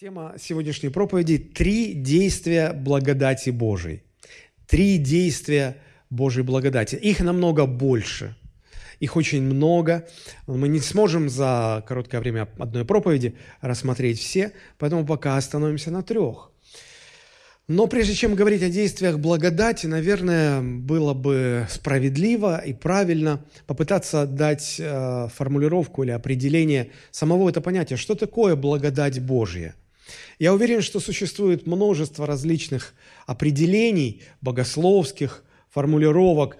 Тема сегодняшней проповеди – три действия благодати Божией. Три действия Божьей благодати. Их намного больше. Их очень много. Мы не сможем за короткое время одной проповеди рассмотреть все, поэтому пока остановимся на трех. Но прежде чем говорить о действиях благодати, наверное, было бы справедливо и правильно попытаться дать э, формулировку или определение самого этого понятия. Что такое благодать Божья? Я уверен, что существует множество различных определений, богословских, формулировок,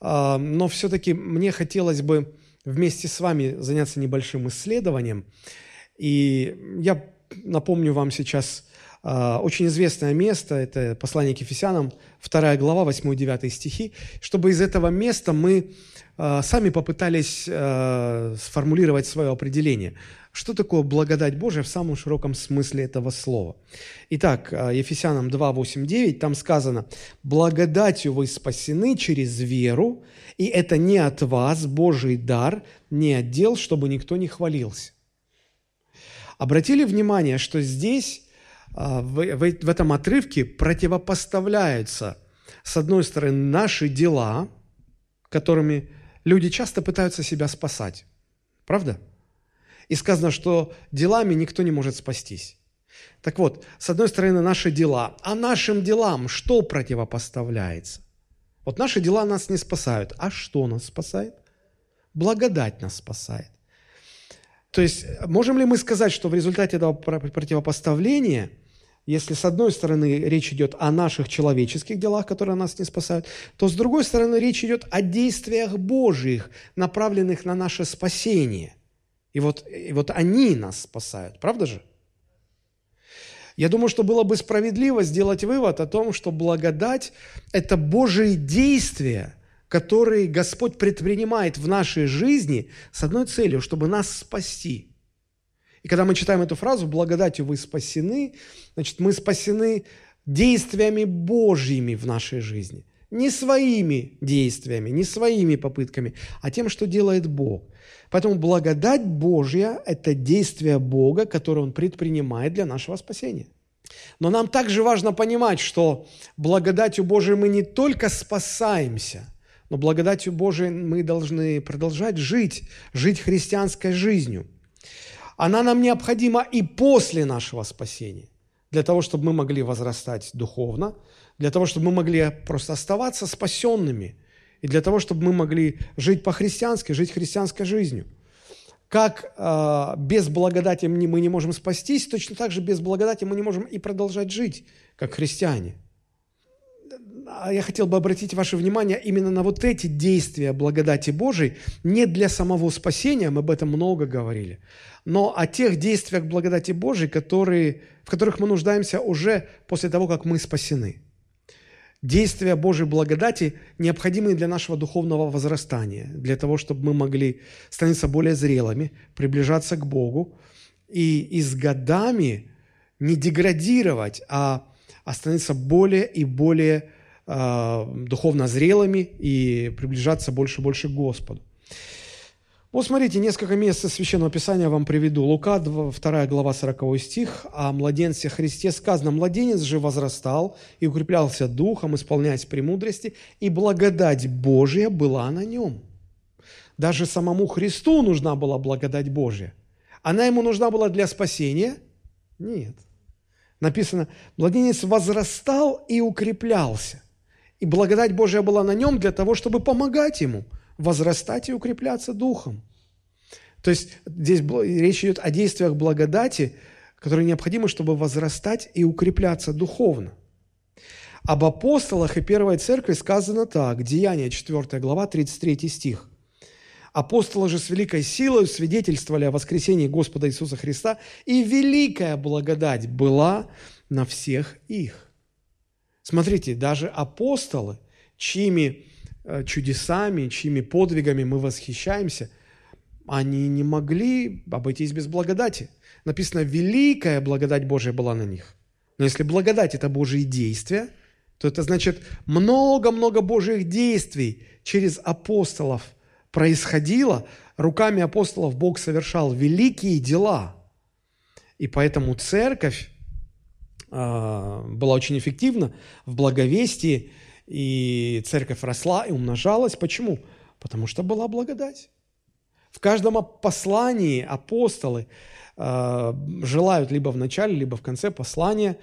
а, но все-таки мне хотелось бы вместе с вами заняться небольшим исследованием. И я напомню вам сейчас а, очень известное место, это послание к Ефесянам, 2 глава, 8-9 стихи, чтобы из этого места мы сами попытались сформулировать свое определение. Что такое благодать Божия в самом широком смысле этого слова? Итак, а, Ефесянам 2, 8, 9, там сказано, «Благодатью вы спасены через веру, и это не от вас, Божий дар, не от дел, чтобы никто не хвалился». Обратили внимание, что здесь, в, в, в этом отрывке противопоставляются, с одной стороны, наши дела, которыми люди часто пытаются себя спасать. Правда? И сказано, что делами никто не может спастись. Так вот, с одной стороны, наши дела. А нашим делам что противопоставляется? Вот наши дела нас не спасают. А что нас спасает? Благодать нас спасает. То есть, можем ли мы сказать, что в результате этого противопоставления, если с одной стороны речь идет о наших человеческих делах, которые нас не спасают, то с другой стороны речь идет о действиях Божьих, направленных на наше спасение – и вот, и вот они нас спасают, правда же? Я думаю, что было бы справедливо сделать вывод о том, что благодать – это Божие действия, которые Господь предпринимает в нашей жизни с одной целью, чтобы нас спасти. И когда мы читаем эту фразу «благодатью вы спасены», значит, мы спасены действиями Божьими в нашей жизни. Не своими действиями, не своими попытками, а тем, что делает Бог. Поэтому благодать Божья – это действие Бога, которое Он предпринимает для нашего спасения. Но нам также важно понимать, что благодатью Божией мы не только спасаемся, но благодатью Божией мы должны продолжать жить, жить христианской жизнью. Она нам необходима и после нашего спасения, для того, чтобы мы могли возрастать духовно, для того, чтобы мы могли просто оставаться спасенными – и для того, чтобы мы могли жить по-христиански, жить христианской жизнью. Как э, без благодати мы не можем спастись, точно так же без благодати мы не можем и продолжать жить, как христиане. А я хотел бы обратить ваше внимание именно на вот эти действия благодати Божией, не для самого спасения, мы об этом много говорили, но о тех действиях благодати Божией, которые, в которых мы нуждаемся уже после того, как мы спасены. Действия Божьей благодати, необходимые для нашего духовного возрастания, для того, чтобы мы могли становиться более зрелыми, приближаться к Богу и, и с годами не деградировать, а, а становиться более и более духовно зрелыми и приближаться больше и больше к Господу. Вот смотрите, несколько мест из Священного Писания вам приведу. Лука, 2 глава, 40 стих. «О младенце Христе сказано, младенец же возрастал и укреплялся духом, исполняясь премудрости, и благодать Божия была на нем». Даже самому Христу нужна была благодать Божия. Она ему нужна была для спасения? Нет. Написано, младенец возрастал и укреплялся. И благодать Божия была на нем для того, чтобы помогать ему – возрастать и укрепляться духом. То есть здесь речь идет о действиях благодати, которые необходимы, чтобы возрастать и укрепляться духовно. Об апостолах и первой церкви сказано так, Деяние 4 глава, 33 стих. Апостолы же с великой силой свидетельствовали о воскресении Господа Иисуса Христа, и великая благодать была на всех их. Смотрите, даже апостолы, чьими Э, чудесами, чьими подвигами мы восхищаемся, они не могли обойтись без благодати. Написано, великая благодать Божия была на них. Но если благодать – это Божьи действия, то это значит много-много Божьих действий через апостолов происходило. Руками апостолов Бог совершал великие дела. И поэтому церковь была очень эффективна в благовестии, и церковь росла и умножалась. Почему? Потому что была благодать. В каждом послании апостолы э, желают либо в начале, либо в конце послания,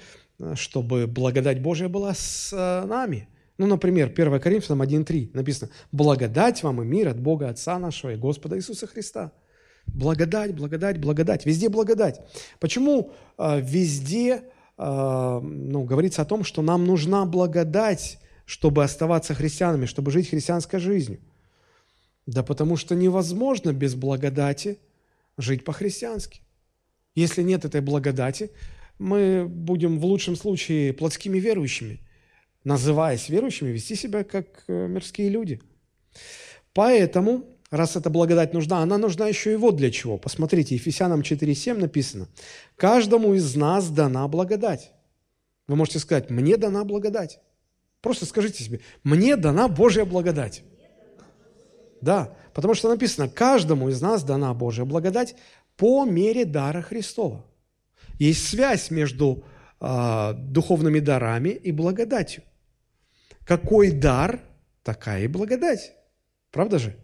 чтобы благодать Божья была с нами. Ну, например, 1 Коринфянам 1.3 написано «Благодать вам и мир от Бога Отца нашего и Господа Иисуса Христа». Благодать, благодать, благодать. Везде благодать. Почему везде э, ну, говорится о том, что нам нужна благодать, чтобы оставаться христианами, чтобы жить христианской жизнью? Да потому что невозможно без благодати жить по-христиански. Если нет этой благодати, мы будем в лучшем случае плотскими верующими, называясь верующими, вести себя как э, мирские люди. Поэтому, раз эта благодать нужна, она нужна еще и вот для чего. Посмотрите, Ефесянам 4.7 написано, «Каждому из нас дана благодать». Вы можете сказать, «Мне дана благодать». Просто скажите себе, «Мне дана Божья благодать». Да, потому что написано, каждому из нас дана Божья благодать по мере дара Христова. Есть связь между э, духовными дарами и благодатью. Какой дар, такая и благодать. Правда же?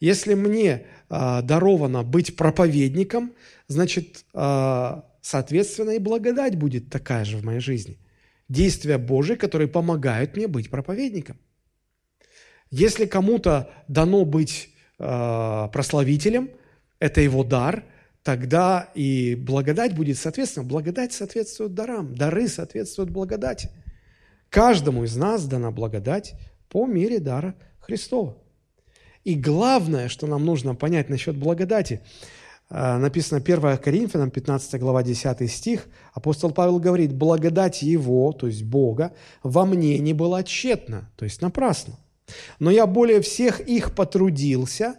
Если мне э, даровано быть проповедником, значит, э, соответственно, и благодать будет такая же в моей жизни. Действия Божьи, которые помогают мне быть проповедником. Если кому-то дано быть э, прославителем, это его дар, тогда и благодать будет соответственно. Благодать соответствует дарам, дары соответствуют благодати. Каждому из нас дана благодать по мере дара Христова. И главное, что нам нужно понять насчет благодати, э, написано 1 Коринфянам, 15 глава, 10 стих, апостол Павел говорит, благодать Его, то есть Бога, во мне не была тщетна, то есть напрасно. Но я более всех их потрудился,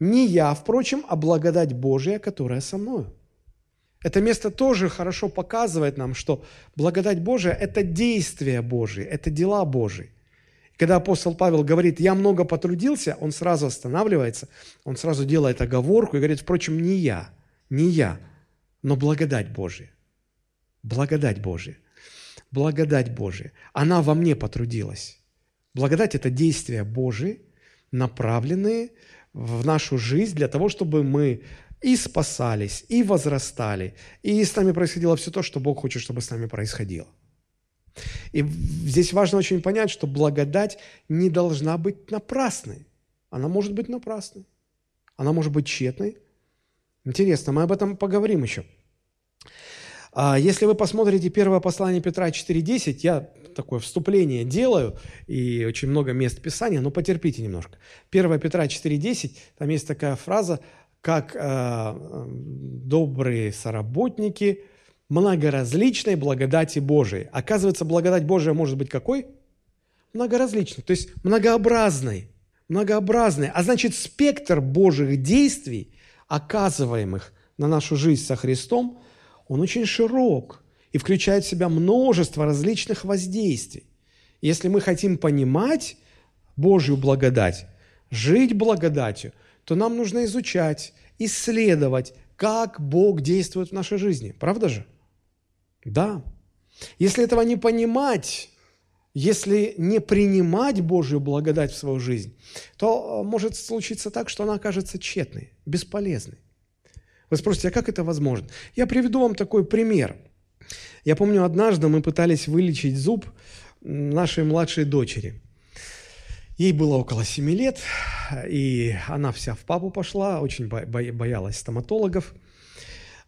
не я, впрочем, а благодать Божия, которая со мною. Это место тоже хорошо показывает нам, что благодать Божия – это действия Божие, это дела Божии. Когда апостол Павел говорит «я много потрудился», он сразу останавливается, он сразу делает оговорку и говорит «впрочем, не я, не я, но благодать Божия». Благодать Божия. Благодать Божия. Она во мне потрудилась. Благодать – это действия Божии, направленные в нашу жизнь для того, чтобы мы и спасались, и возрастали, и с нами происходило все то, что Бог хочет, чтобы с нами происходило. И здесь важно очень понять, что благодать не должна быть напрасной. Она может быть напрасной. Она может быть тщетной. Интересно, мы об этом поговорим еще. А если вы посмотрите первое послание Петра 4.10, я такое вступление делаю, и очень много мест Писания, но потерпите немножко. 1 Петра 4.10, там есть такая фраза, как э, добрые соработники многоразличной благодати Божией. Оказывается, благодать Божия может быть какой? Многоразличной, то есть многообразной. Многообразной. А значит, спектр Божьих действий, оказываемых на нашу жизнь со Христом, он очень широк и включает в себя множество различных воздействий. Если мы хотим понимать Божью благодать, жить благодатью, то нам нужно изучать, исследовать, как Бог действует в нашей жизни. Правда же? Да. Если этого не понимать, если не принимать Божью благодать в свою жизнь, то э, может случиться так, что она окажется тщетной, бесполезной. Вы спросите, а как это возможно? Я приведу вам такой пример. Я помню, однажды мы пытались вылечить зуб нашей младшей дочери. Ей было около 7 лет, и она вся в папу пошла, очень боялась стоматологов.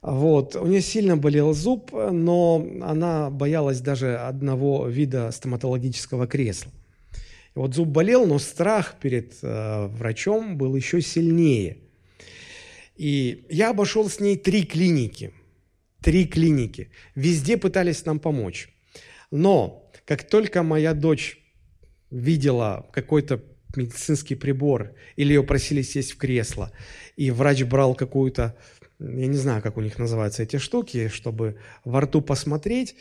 Вот. У нее сильно болел зуб, но она боялась даже одного вида стоматологического кресла. Вот зуб болел, но страх перед э, врачом был еще сильнее – и я обошел с ней три клиники. Три клиники. Везде пытались нам помочь. Но как только моя дочь видела какой-то медицинский прибор, или ее просили сесть в кресло, и врач брал какую-то, я не знаю, как у них называются эти штуки, чтобы во рту посмотреть,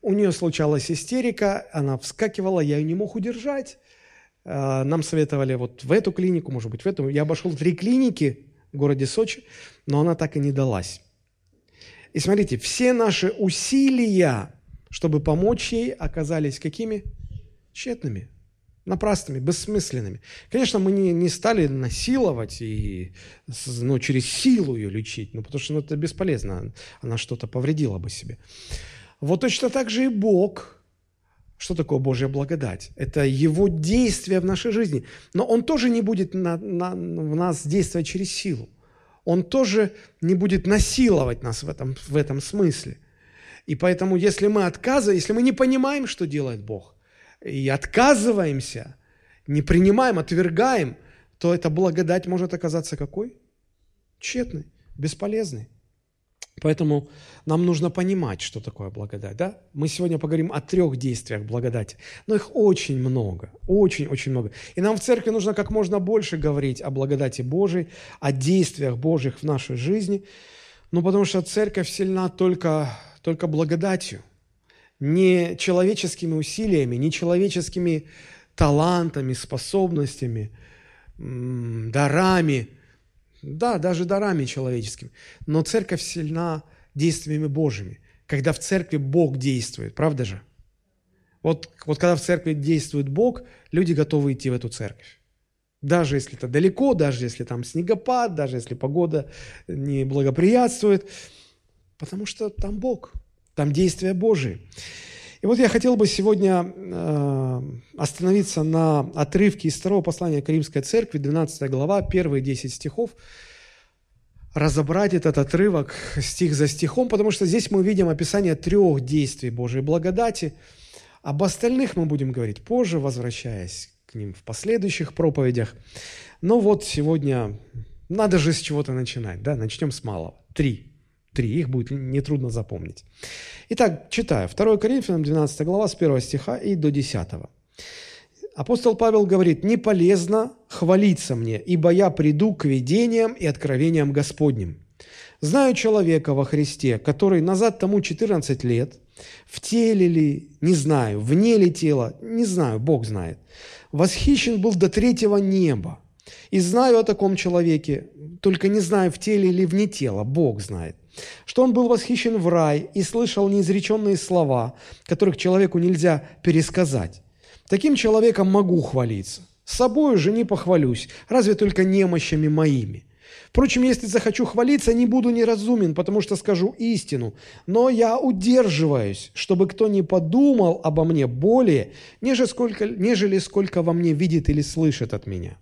у нее случалась истерика, она вскакивала, я ее не мог удержать. А, нам советовали вот в эту клинику, может быть, в эту. Я обошел три клиники, в городе Сочи, но она так и не далась. И смотрите, все наши усилия, чтобы помочь ей, оказались какими? Тщетными, напрасными, бессмысленными. Конечно, мы не, не стали насиловать и ну, через силу ее лечить, ну, потому что ну, это бесполезно, она что-то повредила бы себе. Вот точно так же и Бог. Что такое Божья благодать? Это Его действие в нашей жизни. Но Он тоже не будет на, на, в нас действовать через силу. Он тоже не будет насиловать нас в этом, в этом смысле. И поэтому, если мы отказываем, если мы не понимаем, что делает Бог, и отказываемся, не принимаем, отвергаем, то эта благодать может оказаться какой? Тщетной, бесполезной. Поэтому нам нужно понимать, что такое благодать. Да? Мы сегодня поговорим о трех действиях благодати, но их очень много, очень-очень много. И нам в церкви нужно как можно больше говорить о благодати Божией, о действиях Божьих в нашей жизни, ну потому что церковь сильна только, только благодатью, не человеческими усилиями, не человеческими талантами, способностями, дарами – да, даже дарами человеческими. Но церковь сильна действиями Божьими. Когда в церкви Бог действует, правда же? Вот, вот когда в церкви действует Бог, люди готовы идти в эту церковь. Даже если это далеко, даже если там снегопад, даже если погода не благоприятствует. Потому что там Бог, там действия Божии. И вот я хотел бы сегодня э, остановиться на отрывке из второго послания к Римской церкви, 12 глава, первые 10 стихов, разобрать этот отрывок стих за стихом, потому что здесь мы видим описание трех действий Божьей благодати. Об остальных мы будем говорить позже, возвращаясь к ним в последующих проповедях. Но вот сегодня надо же с чего-то начинать, да, начнем с малого. Три. Три, их будет нетрудно запомнить. Итак, читаю. 2 Коринфянам, 12 глава, с 1 стиха и до 10. Апостол Павел говорит, «Не полезно хвалиться мне, ибо я приду к видениям и откровениям Господним. Знаю человека во Христе, который назад тому 14 лет, в теле ли, не знаю, вне ли тела, не знаю, Бог знает, восхищен был до третьего неба. И знаю о таком человеке, только не знаю, в теле или вне тела, Бог знает что он был восхищен в рай и слышал неизреченные слова, которых человеку нельзя пересказать. Таким человеком могу хвалиться. С собой же не похвалюсь, разве только немощами моими. Впрочем, если захочу хвалиться, не буду неразумен, потому что скажу истину. Но я удерживаюсь, чтобы кто не подумал обо мне более, нежели сколько, нежели сколько во мне видит или слышит от меня.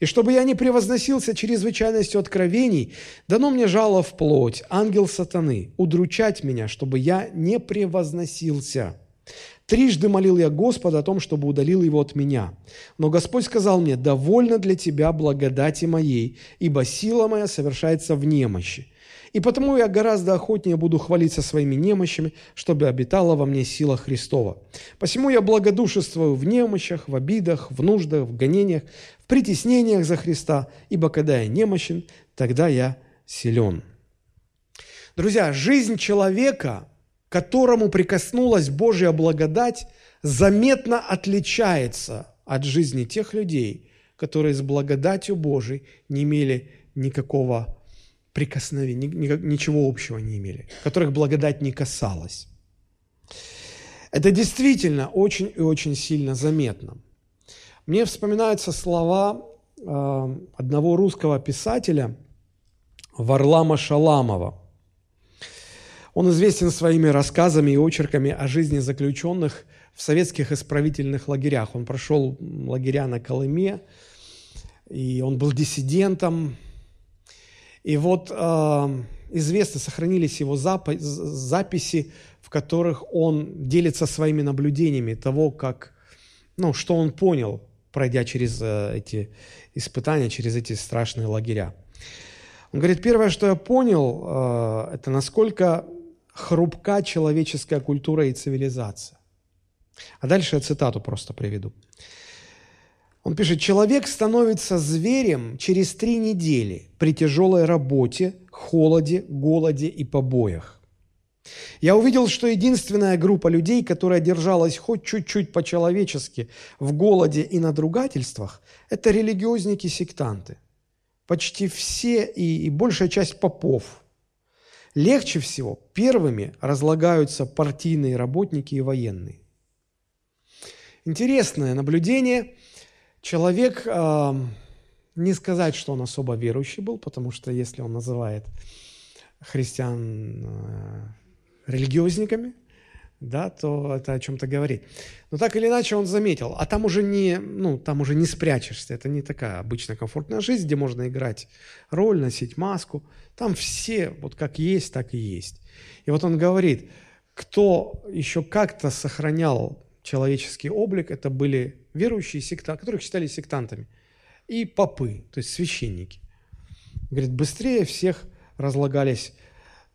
И чтобы я не превозносился чрезвычайностью откровений, дано мне жало в плоть, ангел сатаны, удручать меня, чтобы я не превозносился. Трижды молил я Господа о том, чтобы удалил его от меня. Но Господь сказал мне, довольно для тебя благодати моей, ибо сила моя совершается в немощи. И потому я гораздо охотнее буду хвалиться своими немощами, чтобы обитала во мне сила Христова. Посему я благодушествую в немощах, в обидах, в нуждах, в гонениях, притеснениях за Христа, ибо когда я немощен, тогда я силен. Друзья, жизнь человека, которому прикоснулась Божья благодать, заметно отличается от жизни тех людей, которые с благодатью Божией не имели никакого прикосновения, ничего общего не имели, которых благодать не касалась. Это действительно очень и очень сильно заметно. Мне вспоминаются слова э, одного русского писателя Варлама Шаламова. Он известен своими рассказами и очерками о жизни заключенных в советских исправительных лагерях. Он прошел лагеря на Колыме, и он был диссидентом. И вот э, известно, сохранились его записи, в которых он делится своими наблюдениями того, как, ну, что он понял пройдя через э, эти испытания, через эти страшные лагеря. Он говорит, первое, что я понял, э, это насколько хрупка человеческая культура и цивилизация. А дальше я цитату просто приведу. Он пишет, человек становится зверем через три недели при тяжелой работе, холоде, голоде и побоях. Я увидел, что единственная группа людей, которая держалась хоть чуть-чуть по-человечески в голоде и надругательствах, это религиозники-сектанты. Почти все и, и большая часть попов. легче всего первыми разлагаются партийные работники и военные. Интересное наблюдение. Человек, э, не сказать, что он особо верующий был, потому что если он называет христиан э, религиозниками, да, то это о чем-то говорит. Но так или иначе он заметил, а там уже не, ну, там уже не спрячешься, это не такая обычная комфортная жизнь, где можно играть роль, носить маску. Там все вот как есть, так и есть. И вот он говорит, кто еще как-то сохранял человеческий облик, это были верующие секта, которых считали сектантами, и попы, то есть священники. Говорит, быстрее всех разлагались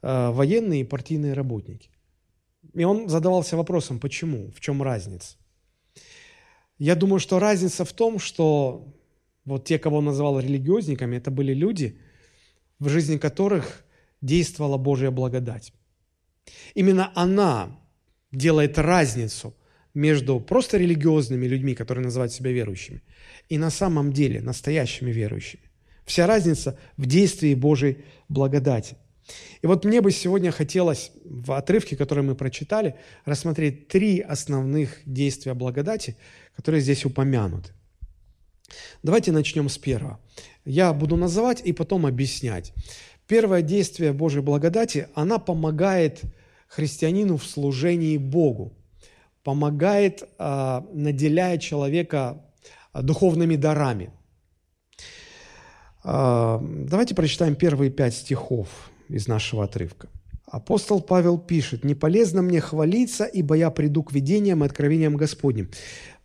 военные и партийные работники. И он задавался вопросом, почему, в чем разница. Я думаю, что разница в том, что вот те, кого он называл религиозниками, это были люди, в жизни которых действовала Божья благодать. Именно она делает разницу между просто религиозными людьми, которые называют себя верующими, и на самом деле настоящими верующими. Вся разница в действии Божьей благодати – и вот мне бы сегодня хотелось в отрывке, который мы прочитали, рассмотреть три основных действия благодати, которые здесь упомянуты. Давайте начнем с первого. Я буду называть и потом объяснять. Первое действие Божьей благодати, она помогает христианину в служении Богу, помогает, а, наделяя человека а, духовными дарами. А, давайте прочитаем первые пять стихов из нашего отрывка. Апостол Павел пишет, «Не полезно мне хвалиться, ибо я приду к видениям и откровениям Господним».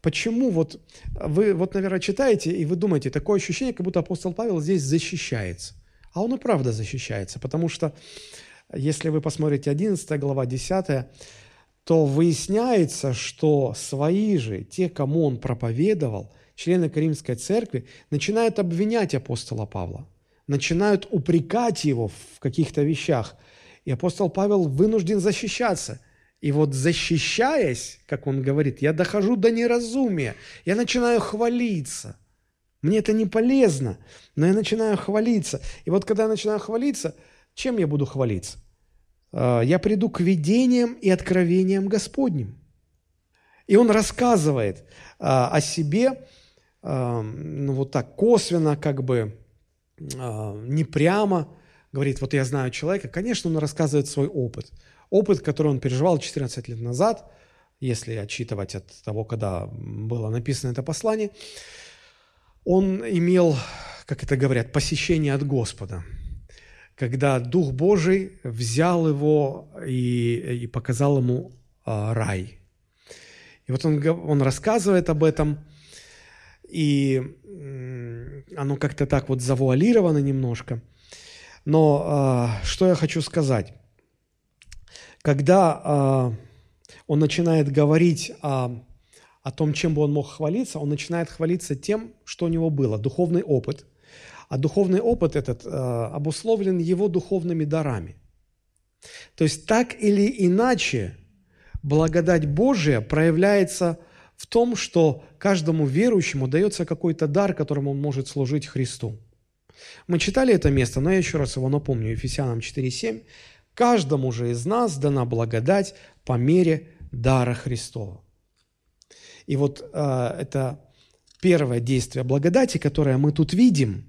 Почему вот вы, вот, наверное, читаете, и вы думаете, такое ощущение, как будто апостол Павел здесь защищается. А он и правда защищается, потому что, если вы посмотрите 11 глава, 10, то выясняется, что свои же, те, кому он проповедовал, члены Каримской церкви, начинают обвинять апостола Павла начинают упрекать его в каких-то вещах. И апостол Павел вынужден защищаться. И вот защищаясь, как он говорит, я дохожу до неразумия, я начинаю хвалиться. Мне это не полезно, но я начинаю хвалиться. И вот когда я начинаю хвалиться, чем я буду хвалиться? А, я приду к видениям и откровениям Господним. И он рассказывает а, о себе, а, ну вот так косвенно, как бы не прямо говорит, вот я знаю человека, конечно, он рассказывает свой опыт. Опыт, который он переживал 14 лет назад, если отчитывать от того, когда было написано это послание, он имел, как это говорят, посещение от Господа, когда Дух Божий взял его и, и показал ему а, рай. И вот он, он рассказывает об этом, и оно как-то так вот завуалировано немножко. Но э, что я хочу сказать? Когда э, он начинает говорить о, о том, чем бы он мог хвалиться, он начинает хвалиться тем, что у него было, духовный опыт. А духовный опыт этот э, обусловлен его духовными дарами. То есть так или иначе благодать Божия проявляется в том, что каждому верующему дается какой-то дар, которым он может служить Христу. Мы читали это место, но я еще раз его напомню, Ефесянам 4.7. «Каждому же из нас дана благодать по мере дара Христова». И вот э, это первое действие благодати, которое мы тут видим,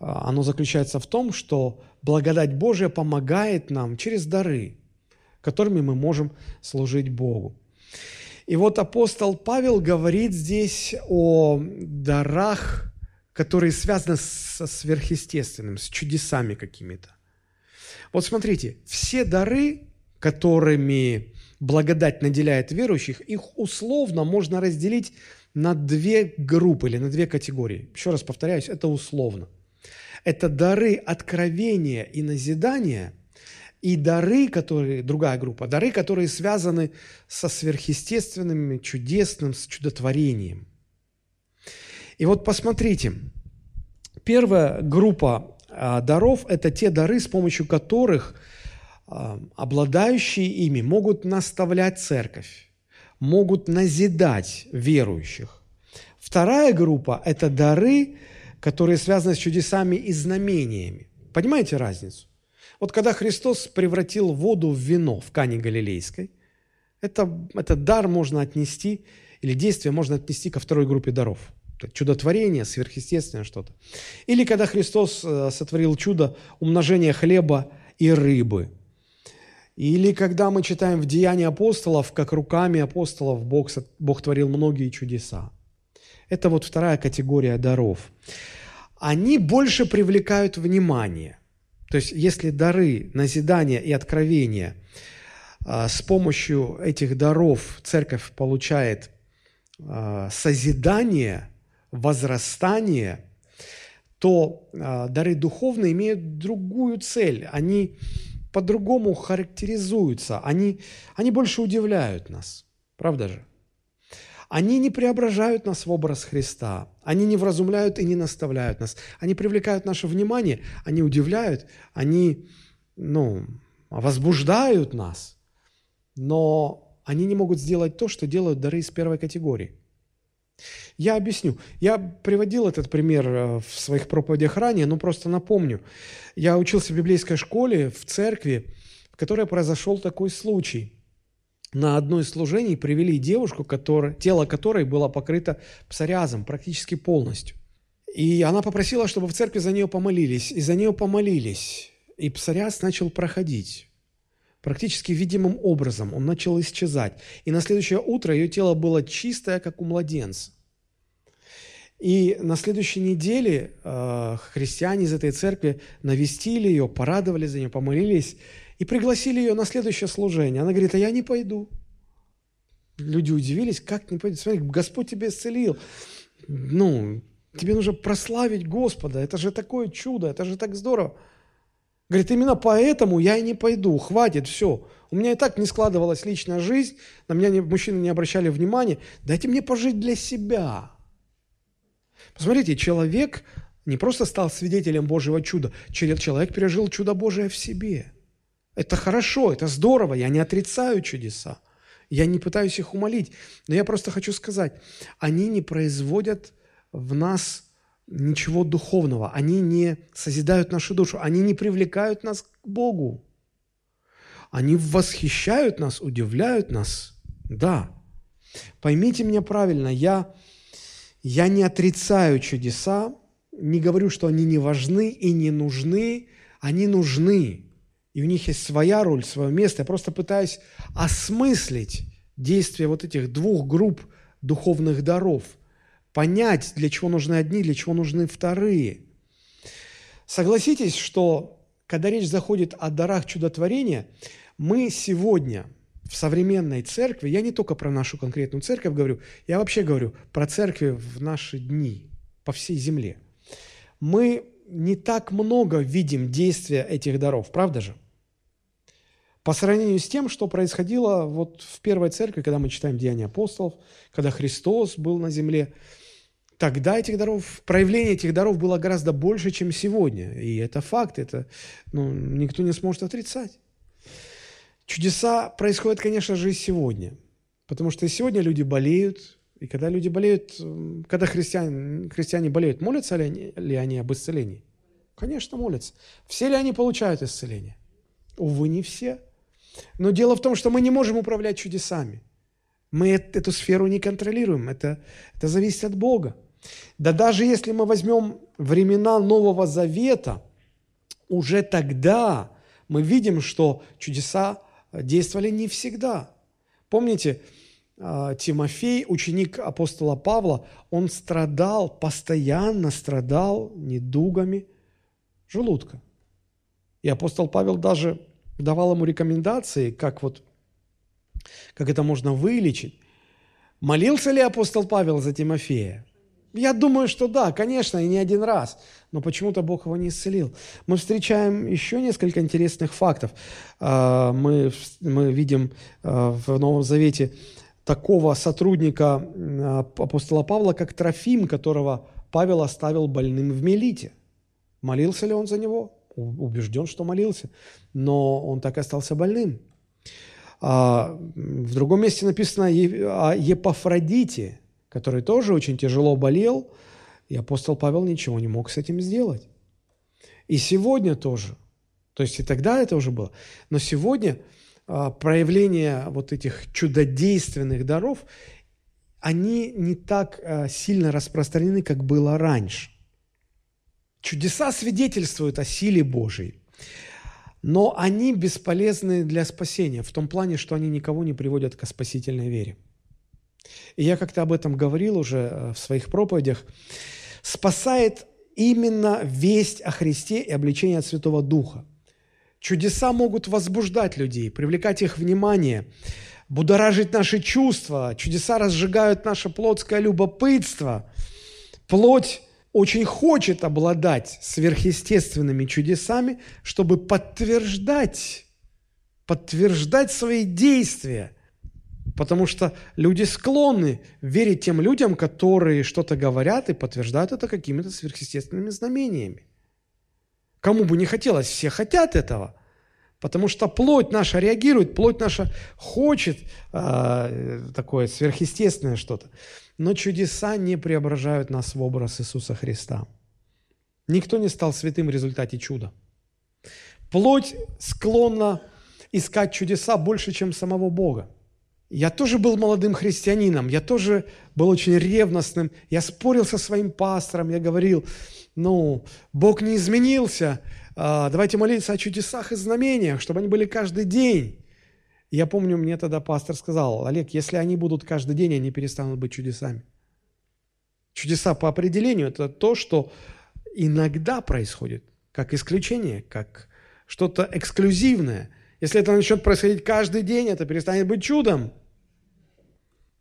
э, оно заключается в том, что благодать Божия помогает нам через дары, которыми мы можем служить Богу. И вот апостол Павел говорит здесь о дарах, которые связаны со сверхъестественным, с чудесами какими-то. Вот смотрите, все дары, которыми благодать наделяет верующих, их условно можно разделить на две группы или на две категории. Еще раз повторяюсь, это условно. Это дары откровения и назидания – и дары, которые, другая группа, дары, которые связаны со сверхъестественным, чудесным, с чудотворением. И вот посмотрите, первая группа а, даров – это те дары, с помощью которых а, обладающие ими могут наставлять церковь, могут назидать верующих. Вторая группа – это дары, которые связаны с чудесами и знамениями. Понимаете разницу? Вот когда Христос превратил воду в вино в Кане Галилейской, это, это дар можно отнести, или действие можно отнести ко второй группе даров. Чудотворение, сверхъестественное что-то. Или когда Христос э, сотворил чудо умножения хлеба и рыбы. Или когда мы читаем в Деянии апостолов, как руками апостолов Бог, Бог творил многие чудеса. Это вот вторая категория даров. Они больше привлекают внимание. То есть, если дары, назидания и откровения а, с помощью этих даров церковь получает а, созидание, возрастание, то а, дары духовные имеют другую цель. Они по-другому характеризуются. Они, они больше удивляют нас. Правда же? Они не преображают нас в образ Христа. Они не вразумляют и не наставляют нас. Они привлекают наше внимание, они удивляют, они ну, возбуждают нас. Но они не могут сделать то, что делают дары из первой категории. Я объясню. Я приводил этот пример э, в своих проповедях ранее, но просто напомню. Я учился в библейской школе, в церкви, в которой произошел такой случай на одно из служений привели девушку, которая, тело которой было покрыто псориазом практически полностью. И она попросила, чтобы в церкви за нее помолились. И за нее помолились. И псориаз начал проходить. Практически видимым образом он начал исчезать. И на следующее утро ее тело было чистое, как у младенца. И на следующей неделе э, христиане из этой церкви навестили ее, порадовали за нее, помолились и пригласили ее на следующее служение. Она говорит, а я не пойду. Люди удивились, как не пойду? Смотри, Господь тебя исцелил. Ну, тебе нужно прославить Господа. Это же такое чудо, это же так здорово. Говорит, именно поэтому я и не пойду. Хватит, все. У меня и так не складывалась личная жизнь, на меня не, мужчины не обращали внимания. Дайте мне пожить для себя. Посмотрите, человек не просто стал свидетелем Божьего чуда, человек пережил чудо Божие в себе – это хорошо, это здорово, я не отрицаю чудеса. Я не пытаюсь их умолить, но я просто хочу сказать, они не производят в нас ничего духовного, они не созидают нашу душу, они не привлекают нас к Богу. Они восхищают нас, удивляют нас. Да. Поймите меня правильно, я, я не отрицаю чудеса, не говорю, что они не важны и не нужны, они нужны и у них есть своя роль, свое место. Я просто пытаюсь осмыслить действия вот этих двух групп духовных даров, понять, для чего нужны одни, для чего нужны вторые. Согласитесь, что когда речь заходит о дарах чудотворения, мы сегодня в современной церкви, я не только про нашу конкретную церковь говорю, я вообще говорю про церкви в наши дни, по всей земле. Мы не так много видим действия этих даров, правда же? По сравнению с тем, что происходило вот в первой церкви, когда мы читаем Деяния апостолов, когда Христос был на земле, тогда этих даров, проявление этих даров было гораздо больше, чем сегодня. И это факт, это ну, никто не сможет отрицать. Чудеса происходят, конечно же, и сегодня. Потому что и сегодня люди болеют, и когда люди болеют, когда христиане, христиане болеют, молятся ли они, ли они об исцелении? Конечно, молятся. Все ли они получают исцеление? Увы, не все. Но дело в том, что мы не можем управлять чудесами. Мы эту сферу не контролируем. Это, это зависит от Бога. Да даже если мы возьмем времена Нового Завета, уже тогда мы видим, что чудеса действовали не всегда. Помните, а, Тимофей, ученик апостола Павла, он страдал, постоянно страдал недугами желудка. И апостол Павел даже давал ему рекомендации, как вот, как это можно вылечить. Молился ли апостол Павел за Тимофея? Я думаю, что да, конечно, и не один раз. Но почему-то Бог его не исцелил. Мы встречаем еще несколько интересных фактов. А, мы, мы видим а, в Новом Завете такого сотрудника а, апостола Павла, как Трофим, которого Павел оставил больным в Мелите. Молился ли он за него? Убежден, что молился, но он так и остался больным. А в другом месте написано о Епафродите, который тоже очень тяжело болел, и апостол Павел ничего не мог с этим сделать. И сегодня тоже То есть и тогда это уже было. Но сегодня а, проявление вот этих чудодейственных даров, они не так а, сильно распространены, как было раньше. Чудеса свидетельствуют о силе Божьей, но они бесполезны для спасения в том плане, что они никого не приводят к спасительной вере. И я как-то об этом говорил уже э, в своих проповедях. Спасает именно весть о Христе и обличение от Святого Духа. Чудеса могут возбуждать людей, привлекать их внимание, будоражить наши чувства. Чудеса разжигают наше плотское любопытство. Плоть очень хочет обладать сверхъестественными чудесами, чтобы подтверждать, подтверждать свои действия. Потому что люди склонны верить тем людям, которые что-то говорят и подтверждают это какими-то сверхъестественными знамениями. Кому бы не хотелось, все хотят этого. Потому что плоть наша реагирует, плоть наша хочет э, такое сверхъестественное что-то. Но чудеса не преображают нас в образ Иисуса Христа. Никто не стал святым в результате чуда. Плоть склонна искать чудеса больше, чем самого Бога. Я тоже был молодым христианином, я тоже был очень ревностным. Я спорил со своим пастором, я говорил, ну, Бог не изменился, давайте молиться о чудесах и знамениях, чтобы они были каждый день. Я помню, мне тогда пастор сказал, Олег, если они будут каждый день, они перестанут быть чудесами. Чудеса по определению – это то, что иногда происходит, как исключение, как что-то эксклюзивное. Если это начнет происходить каждый день, это перестанет быть чудом.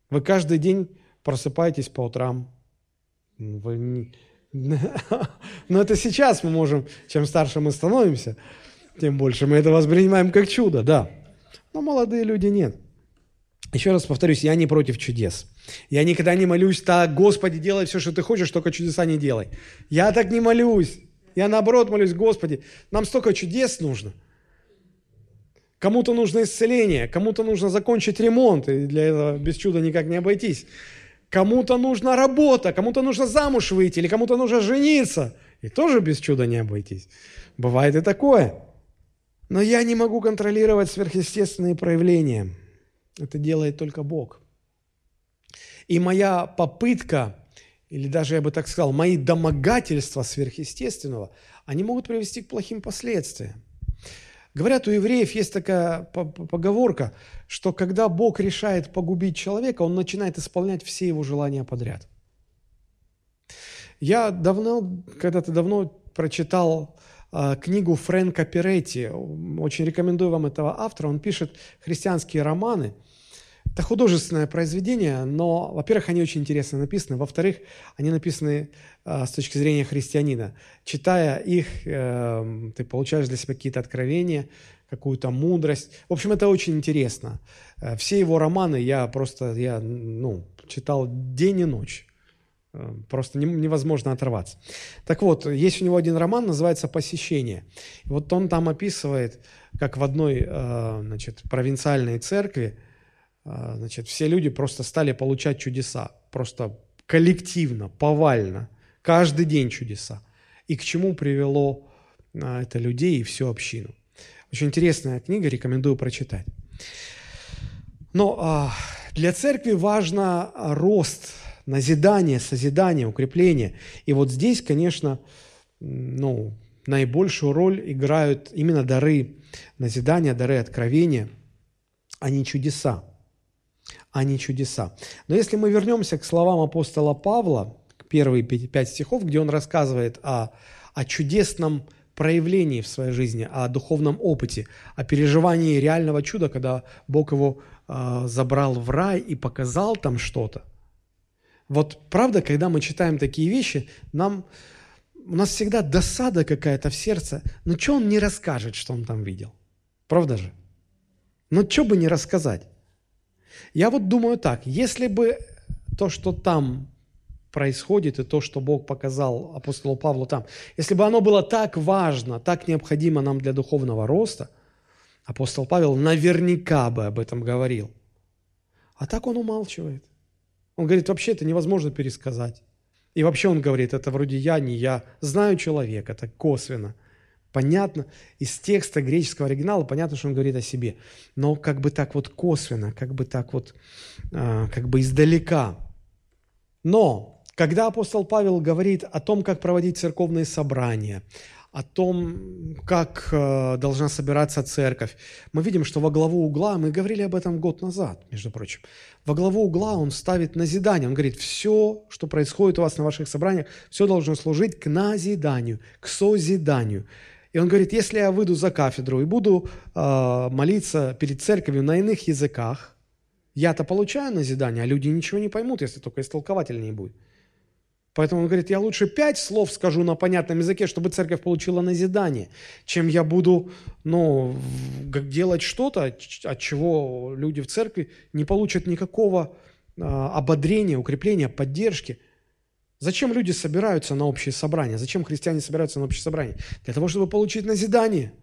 Вы каждый день просыпаетесь по утрам. Вы но это сейчас мы можем, чем старше мы становимся, тем больше мы это воспринимаем как чудо, да. Но молодые люди нет. Еще раз повторюсь, я не против чудес. Я никогда не молюсь так, Господи, делай все, что ты хочешь, только чудеса не делай. Я так не молюсь. Я наоборот молюсь, Господи, нам столько чудес нужно. Кому-то нужно исцеление, кому-то нужно закончить ремонт, и для этого без чуда никак не обойтись. Кому-то нужна работа, кому-то нужно замуж выйти, или кому-то нужно жениться. И тоже без чуда не обойтись. Бывает и такое. Но я не могу контролировать сверхъестественные проявления. Это делает только Бог. И моя попытка, или даже я бы так сказал, мои домогательства сверхъестественного, они могут привести к плохим последствиям. Говорят, у евреев есть такая поговорка, что когда Бог решает погубить человека, он начинает исполнять все его желания подряд. Я давно, когда-то давно прочитал э, книгу Фрэнка Перетти. Очень рекомендую вам этого автора. Он пишет христианские романы – это художественное произведение, но, во-первых, они очень интересно написаны, во-вторых, они написаны э, с точки зрения христианина. Читая их, э, ты получаешь для себя какие-то откровения, какую-то мудрость. В общем, это очень интересно. Э, все его романы я просто я, ну, читал день и ночь. Э, просто невозможно оторваться. Так вот, есть у него один роман, называется «Посещение». Вот он там описывает, как в одной э, значит, провинциальной церкви значит, все люди просто стали получать чудеса, просто коллективно, повально, каждый день чудеса. И к чему привело а, это людей и всю общину. Очень интересная книга, рекомендую прочитать. Но а, для церкви важно рост, назидание, созидание, укрепление. И вот здесь, конечно, ну, наибольшую роль играют именно дары назидания, дары откровения, а не чудеса а не чудеса. Но если мы вернемся к словам апостола Павла, первые пять стихов, где он рассказывает о, о чудесном проявлении в своей жизни, о духовном опыте, о переживании реального чуда, когда Бог его э, забрал в рай и показал там что-то. Вот правда, когда мы читаем такие вещи, нам, у нас всегда досада какая-то в сердце. Ну, что он не расскажет, что он там видел? Правда же? Ну, что бы не рассказать? Я вот думаю так, если бы то, что там происходит, и то, что Бог показал апостолу Павлу там, если бы оно было так важно, так необходимо нам для духовного роста, апостол Павел наверняка бы об этом говорил. А так он умалчивает. Он говорит, вообще это невозможно пересказать. И вообще он говорит, это вроде я, не я, знаю человека, так косвенно. Понятно, из текста греческого оригинала понятно, что он говорит о себе. Но как бы так вот косвенно, как бы так вот, а, как бы издалека. Но, когда апостол Павел говорит о том, как проводить церковные собрания, о том, как э, должна собираться церковь. Мы видим, что во главу угла, мы говорили об этом год назад, между прочим, во главу угла он ставит назидание. Он говорит, все, что происходит у вас на ваших собраниях, все должно служить к назиданию, к созиданию. И он говорит, если я выйду за кафедру и буду э, молиться перед церковью на иных языках, я-то получаю назидание, а люди ничего не поймут, если только истолкователь не будет. Поэтому он говорит, я лучше пять слов скажу на понятном языке, чтобы церковь получила назидание, чем я буду ну, делать что-то, от чего люди в церкви не получат никакого а, ободрения, укрепления, поддержки. Зачем люди собираются на общие собрания? Зачем христиане собираются на общие собрания? Для того, чтобы получить назидание,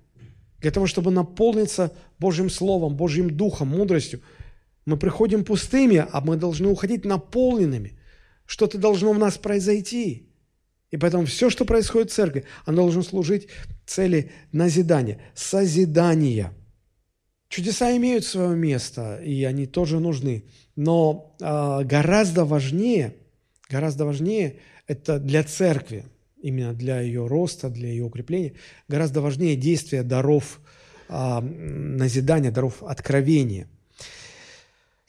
для того, чтобы наполниться Божьим Словом, Божьим Духом, мудростью. Мы приходим пустыми, а мы должны уходить наполненными – что-то должно в нас произойти. И поэтому все, что происходит в церкви, оно должно служить цели назидания, созидания. Чудеса имеют свое место, и они тоже нужны. Но э, гораздо важнее, гораздо важнее это для церкви, именно для ее роста, для ее укрепления, гораздо важнее действие даров э, назидания, даров откровения –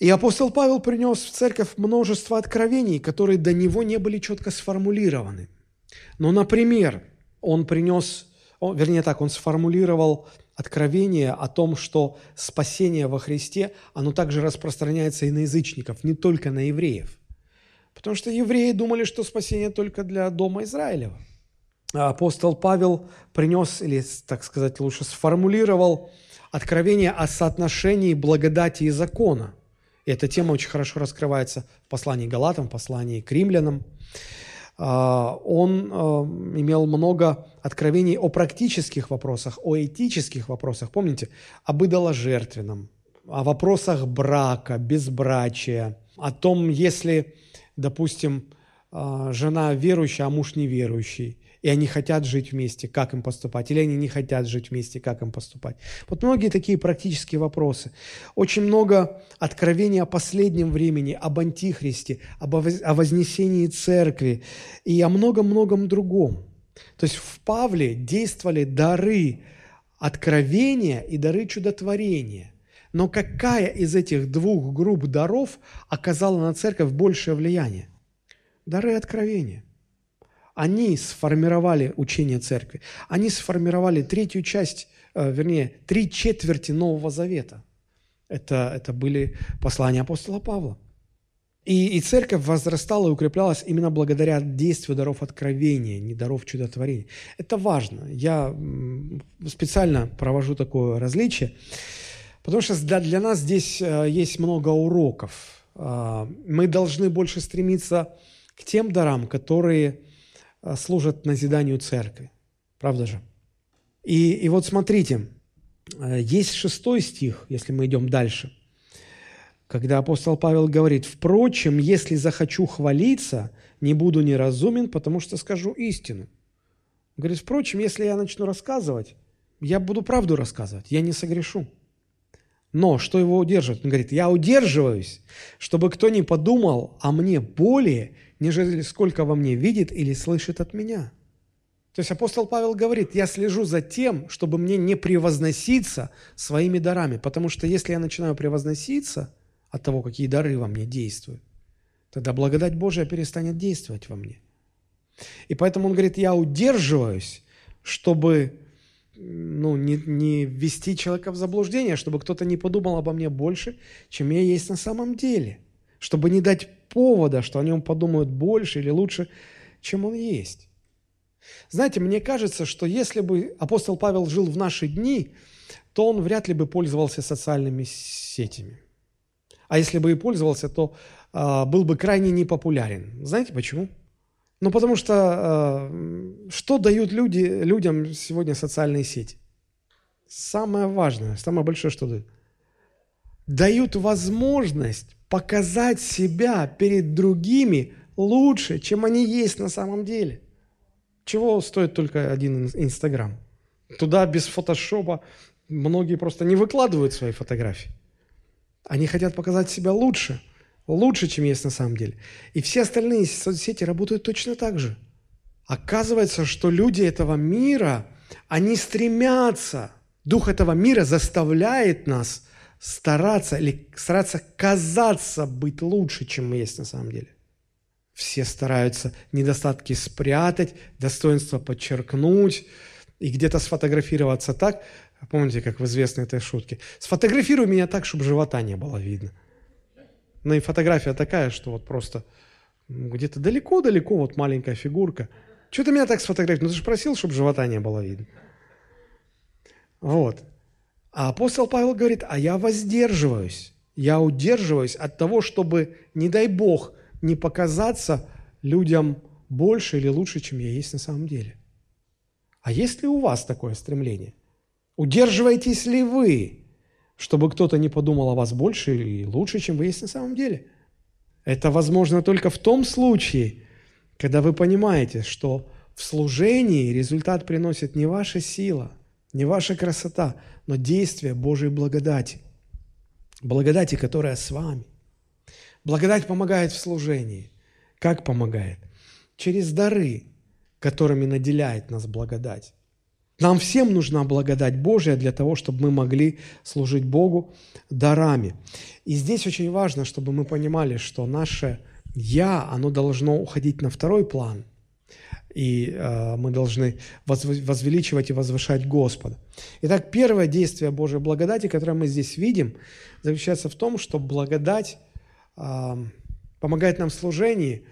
и апостол Павел принес в церковь множество откровений, которые до него не были четко сформулированы. Но, например, он принес, вернее так, он сформулировал откровение о том, что спасение во Христе, оно также распространяется и на язычников, не только на евреев. Потому что евреи думали, что спасение только для дома Израилева. А апостол Павел принес, или, так сказать, лучше сформулировал откровение о соотношении благодати и закона – и эта тема очень хорошо раскрывается в послании Галатам, в послании к римлянам. А, он а, имел много откровений о практических вопросах, о этических вопросах. Помните? Об идоложертвенном, о вопросах брака, безбрачия, о том, если, допустим, а, жена верующая, а муж неверующий, и они хотят жить вместе, как им поступать, или они не хотят жить вместе, как им поступать. Вот многие такие практические вопросы. Очень много откровений о последнем времени, об антихристе, об, о вознесении церкви и о многом-многом другом. То есть в Павле действовали дары откровения и дары чудотворения. Но какая из этих двух групп даров оказала на церковь большее влияние? Дары откровения – они сформировали учение церкви. Они сформировали третью часть, э, вернее, три четверти Нового Завета. Это, это были послания апостола Павла. И, и церковь возрастала и укреплялась именно благодаря действию даров откровения, не даров чудотворения. Это важно. Я специально провожу такое различие, потому что для, для нас здесь э, есть много уроков. Э, мы должны больше стремиться к тем дарам, которые Э, служат назиданию церкви. Правда же? И, и вот смотрите, есть шестой стих, если мы идем дальше, когда апостол Павел говорит, «Впрочем, если захочу хвалиться, не буду неразумен, потому что скажу истину». Он говорит, «Впрочем, если я начну рассказывать, я буду правду рассказывать, я не согрешу». Но что его удерживает? Он говорит, я удерживаюсь, чтобы кто не подумал о мне более, нежели сколько во мне видит или слышит от меня. То есть апостол Павел говорит, я слежу за тем, чтобы мне не превозноситься своими дарами, потому что если я начинаю превозноситься от того, какие дары во мне действуют, тогда благодать Божия перестанет действовать во мне. И поэтому он говорит, я удерживаюсь, чтобы ну, не, не ввести человека в заблуждение, чтобы кто-то не подумал обо мне больше, чем я есть на самом деле. Чтобы не дать повода, что о нем подумают больше или лучше, чем он есть. Знаете, мне кажется, что если бы апостол Павел жил в наши дни, то он вряд ли бы пользовался социальными сетями. А если бы и пользовался, то э, был бы крайне непопулярен. Знаете почему? Ну, потому что э, что дают люди, людям сегодня социальные сети? Самое важное, самое большое, что дают. Дают возможность показать себя перед другими лучше, чем они есть на самом деле. Чего стоит только один Инстаграм? Туда без фотошопа многие просто не выкладывают свои фотографии. Они хотят показать себя лучше, лучше, чем есть на самом деле. И все остальные соцсети работают точно так же. Оказывается, что люди этого мира, они стремятся, дух этого мира заставляет нас стараться или стараться казаться быть лучше, чем мы есть на самом деле. Все стараются недостатки спрятать, достоинство подчеркнуть и где-то сфотографироваться так. Помните, как в известной этой шутке? Сфотографируй меня так, чтобы живота не было видно. Ну и фотография такая, что вот просто где-то далеко-далеко вот маленькая фигурка. Что ты меня так сфотографировал? Ну ты же просил, чтобы живота не было видно. Вот. А апостол Павел говорит, а я воздерживаюсь, я удерживаюсь от того, чтобы, не дай Бог, не показаться людям больше или лучше, чем я есть на самом деле. А есть ли у вас такое стремление? Удерживаетесь ли вы, чтобы кто-то не подумал о вас больше или лучше, чем вы есть на самом деле? Это возможно только в том случае, когда вы понимаете, что в служении результат приносит не ваша сила, не ваша красота, но действие Божьей благодати. Благодати, которая с вами. Благодать помогает в служении. Как помогает? Через дары, которыми наделяет нас благодать. Нам всем нужна благодать Божья для того, чтобы мы могли служить Богу дарами. И здесь очень важно, чтобы мы понимали, что наше «я», оно должно уходить на второй план. И э, мы должны возвеличивать и возвышать Господа. Итак, первое действие Божьей благодати, которое мы здесь видим, заключается в том, что благодать э, помогает нам в служении,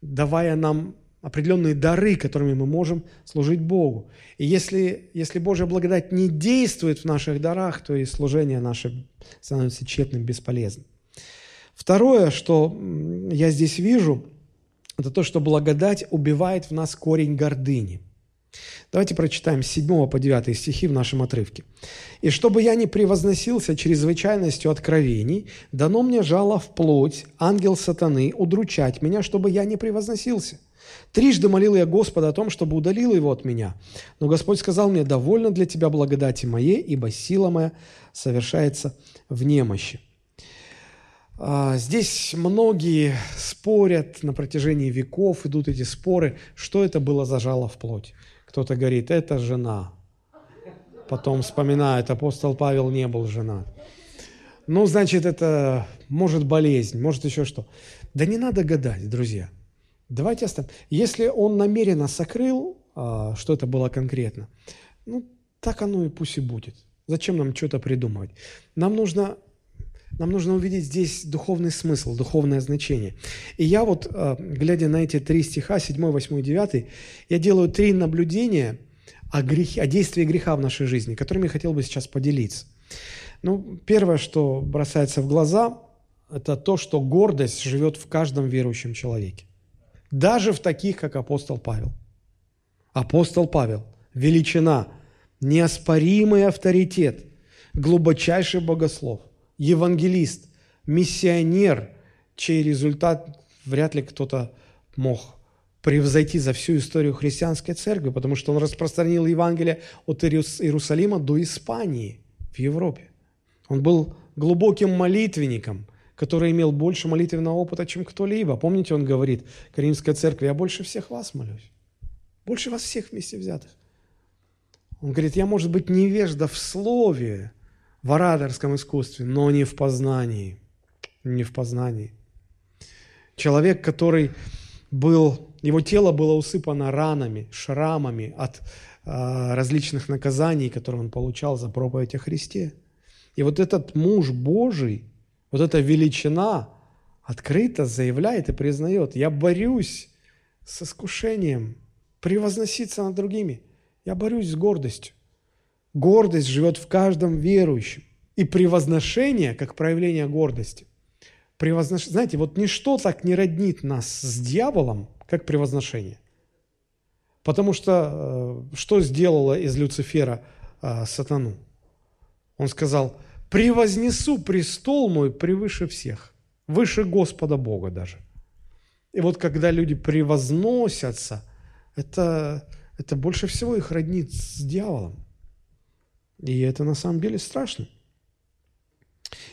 давая нам определенные дары, которыми мы можем служить Богу. И если, если Божья благодать не действует в наших дарах, то и служение наше становится тщетным, бесполезным. Второе, что я здесь вижу, это то, что благодать убивает в нас корень гордыни. Давайте прочитаем с 7 по 9 стихи в нашем отрывке. «И чтобы я не превозносился чрезвычайностью откровений, дано мне жало в плоть, ангел сатаны, удручать меня, чтобы я не превозносился». Трижды молил я Господа о том, чтобы удалил его от меня. Но Господь сказал мне, довольно для тебя благодати моей, ибо сила моя совершается в немощи. А, здесь многие спорят на протяжении веков, идут эти споры, что это было за жало в плоть. Кто-то говорит, это жена. Потом вспоминает, апостол Павел не был женат. Ну, значит, это может болезнь, может еще что. Да не надо гадать, друзья – Давайте оставим. Если он намеренно сокрыл, а, что это было конкретно, ну, так оно и пусть и будет. Зачем нам что-то придумывать? Нам нужно, нам нужно увидеть здесь духовный смысл, духовное значение. И я вот, а, глядя на эти три стиха, 7, 8, 9, я делаю три наблюдения о, грехе, о действии греха в нашей жизни, которыми я хотел бы сейчас поделиться. Ну, первое, что бросается в глаза, это то, что гордость живет в каждом верующем человеке даже в таких, как апостол Павел. Апостол Павел – величина, неоспоримый авторитет, глубочайший богослов, евангелист, миссионер, чей результат вряд ли кто-то мог превзойти за всю историю христианской церкви, потому что он распространил Евангелие от Иерусалима до Испании в Европе. Он был глубоким молитвенником, который имел больше молитвенного опыта, чем кто-либо. Помните, он говорит, Каримская церковь, я больше всех вас молюсь. Больше вас всех вместе взятых. Он говорит, я, может быть, невежда в слове, в ораторском искусстве, но не в познании. Не в познании. Человек, который был, его тело было усыпано ранами, шрамами от э, различных наказаний, которые он получал за проповедь о Христе. И вот этот муж Божий, вот эта величина открыто заявляет и признает, я борюсь с искушением превозноситься над другими. Я борюсь с гордостью. Гордость живет в каждом верующем. И превозношение, как проявление гордости. Превознош... Знаете, вот ничто так не роднит нас с дьяволом, как превозношение. Потому что э, что сделало из Люцифера э, сатану? Он сказал – превознесу престол мой превыше всех, выше Господа Бога даже. И вот когда люди превозносятся, это, это больше всего их роднит с дьяволом. И это на самом деле страшно.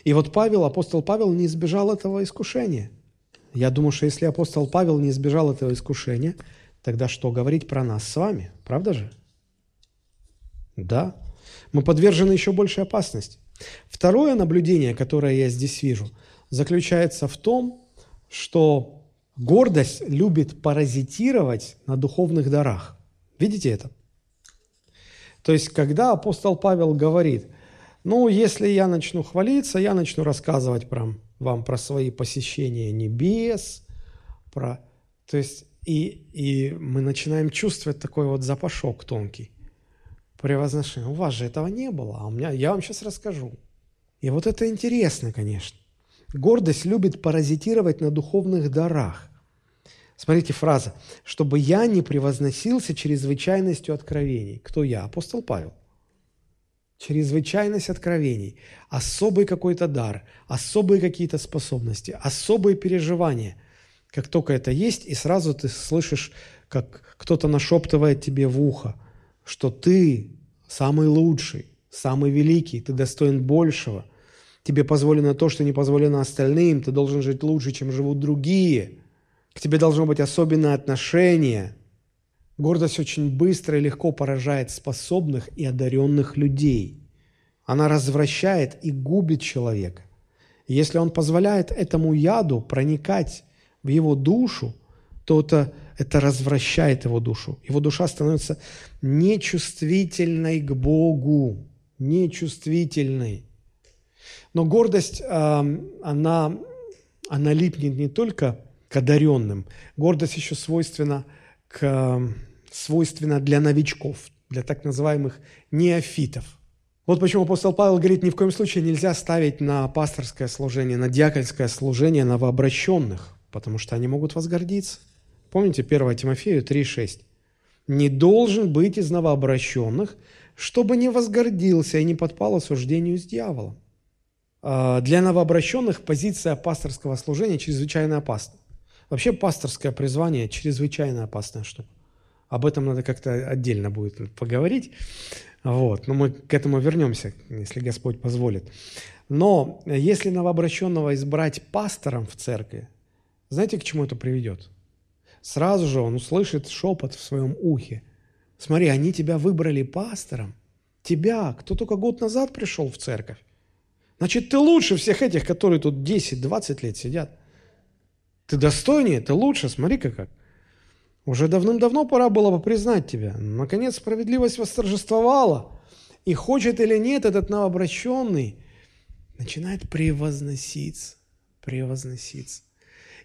И вот Павел, апостол Павел не избежал этого искушения. Я думаю, что если апостол Павел не избежал этого искушения, тогда что говорить про нас с вами? Правда же? Да. Мы подвержены еще большей опасности. Второе наблюдение, которое я здесь вижу, заключается в том, что гордость любит паразитировать на духовных дарах. Видите это? То есть, когда апостол Павел говорит, ну, если я начну хвалиться, я начну рассказывать про, вам про свои посещения небес, про... То есть, и, и мы начинаем чувствовать такой вот запашок тонкий превозношения. У вас же этого не было, а у меня, я вам сейчас расскажу. И вот это интересно, конечно. Гордость любит паразитировать на духовных дарах. Смотрите фраза. «Чтобы я не превозносился чрезвычайностью откровений». Кто я? Апостол Павел. Чрезвычайность откровений, особый какой-то дар, особые какие-то способности, особые переживания. Как только это есть, и сразу ты слышишь, как кто-то нашептывает тебе в ухо, что ты самый лучший, самый великий, ты достоин большего. Тебе позволено то, что не позволено остальным, ты должен жить лучше, чем живут другие – к тебе должно быть особенное отношение. Гордость очень быстро и легко поражает способных и одаренных людей. Она развращает и губит человека. Если он позволяет этому яду проникать в его душу, то это, это развращает его душу. Его душа становится нечувствительной к Богу. Нечувствительной. Но гордость, она, она липнет не только к одаренным. Гордость еще свойственна, к, свойственна для новичков, для так называемых неофитов. Вот почему апостол Павел говорит, ни в коем случае нельзя ставить на пасторское служение, на диаконское служение новообращенных, потому что они могут возгордиться. Помните 1 Тимофею 3,6? «Не должен быть из новообращенных, чтобы не возгордился и не подпал осуждению с дьяволом». А, для новообращенных позиция пасторского служения чрезвычайно опасна. Вообще пасторское призвание чрезвычайно опасная штука. Об этом надо как-то отдельно будет поговорить. Вот. Но мы к этому вернемся, если Господь позволит. Но если новообращенного избрать пастором в церкви, знаете, к чему это приведет? Сразу же он услышит шепот в своем ухе. Смотри, они тебя выбрали пастором. Тебя, кто только год назад пришел в церковь. Значит, ты лучше всех этих, которые тут 10-20 лет сидят. Ты достойнее, ты лучше, смотри-ка как. Уже давным-давно пора было бы признать тебя. Наконец справедливость восторжествовала. И хочет или нет, этот новообращенный начинает превозноситься, превозноситься.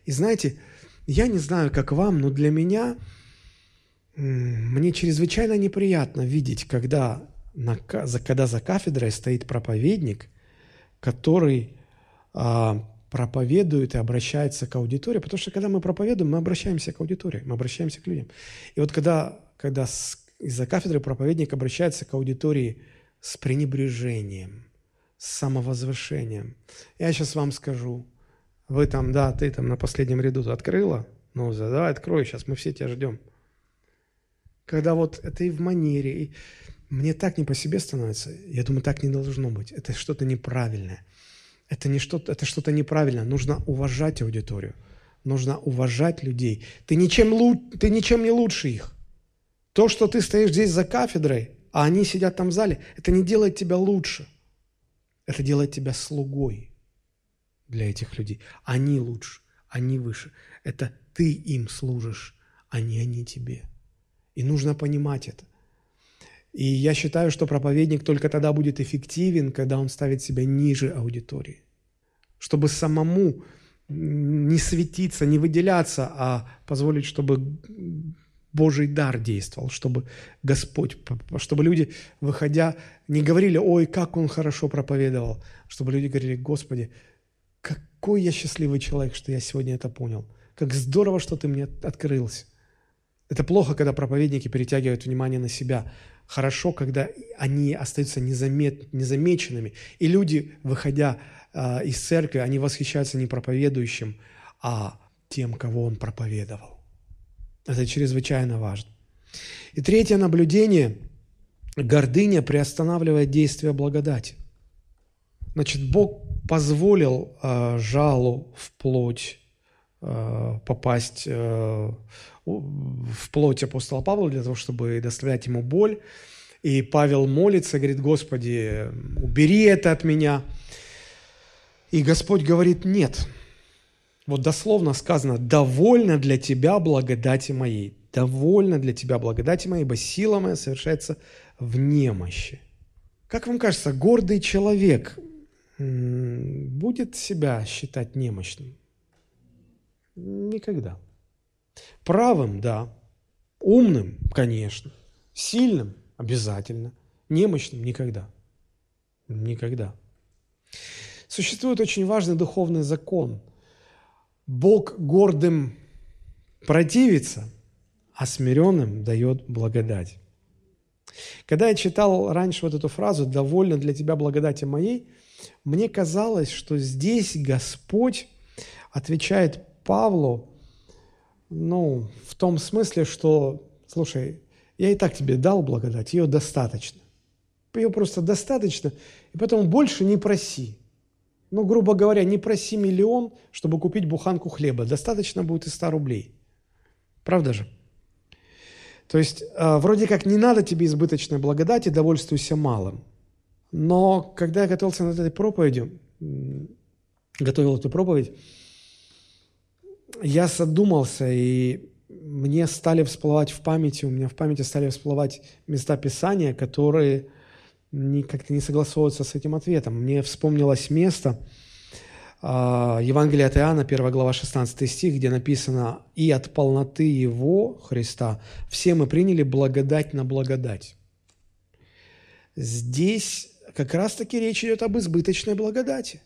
И знаете, я не знаю, как вам, но для меня, мне чрезвычайно неприятно видеть, когда, на, когда за кафедрой стоит проповедник, который а, проповедует и обращается к аудитории, потому что когда мы проповедуем, мы обращаемся к аудитории, мы обращаемся к людям. И вот когда, когда из-за кафедры проповедник обращается к аудитории с пренебрежением, с самовозвышением, я сейчас вам скажу, вы там, да, ты там на последнем ряду открыла, ну, давай открой сейчас, мы все тебя ждем. Когда вот это и в манере, и мне так не по себе становится, я думаю, так не должно быть, это что-то неправильное – это, не что это что-то неправильно. Нужно уважать аудиторию. Нужно уважать людей. Ты ничем, ты ничем не лучше их. То, что ты стоишь здесь за кафедрой, а они сидят там в зале, это не делает тебя лучше. Это делает тебя слугой для этих людей. Они лучше, они выше. Это ты им служишь, а не они тебе. И нужно понимать это. И я считаю, что проповедник только тогда будет эффективен, когда он ставит себя ниже аудитории. Чтобы самому не светиться, не выделяться, а позволить, чтобы Божий дар действовал, чтобы Господь, чтобы люди, выходя, не говорили, ой, как он хорошо проповедовал, чтобы люди говорили, Господи, какой я счастливый человек, что я сегодня это понял. Как здорово, что ты мне открылся. Это плохо, когда проповедники перетягивают внимание на себя хорошо, когда они остаются незамет, незамеченными. И люди, выходя э, из церкви, они восхищаются не проповедующим, а тем, кого он проповедовал. Это чрезвычайно важно. И третье наблюдение, гордыня приостанавливает действие благодати. Значит, Бог позволил э, жалу в плоть э, попасть э, в плоть апостола Павла для того, чтобы доставлять ему боль. И Павел молится, говорит, Господи, убери это от меня. И Господь говорит, нет. Вот дословно сказано, довольно для тебя благодати моей. Довольно для тебя благодати моей, ибо сила моя совершается в немощи. Как вам кажется, гордый человек будет себя считать немощным? Никогда. Правым – да. Умным – конечно. Сильным – обязательно. Немощным – никогда. Никогда. Существует очень важный духовный закон. Бог гордым противится, а смиренным дает благодать. Когда я читал раньше вот эту фразу «довольно для тебя благодати моей», мне казалось, что здесь Господь отвечает Павлу, ну, в том смысле, что, слушай, я и так тебе дал благодать, ее достаточно. Ее просто достаточно, и потом больше не проси. Ну, грубо говоря, не проси миллион, чтобы купить буханку хлеба. Достаточно будет и 100 рублей. Правда же? То есть, э, вроде как не надо тебе избыточной благодати, довольствуйся малым. Но когда я готовился над этой проповедью, готовил эту проповедь, я задумался, и мне стали всплывать в памяти, у меня в памяти стали всплывать места Писания, которые как-то не согласовываются с этим ответом. Мне вспомнилось место, а, Евангелие от Иоанна, 1 глава, 16 стих, где написано «И от полноты Его, Христа, все мы приняли благодать на благодать». Здесь как раз-таки речь идет об избыточной благодати.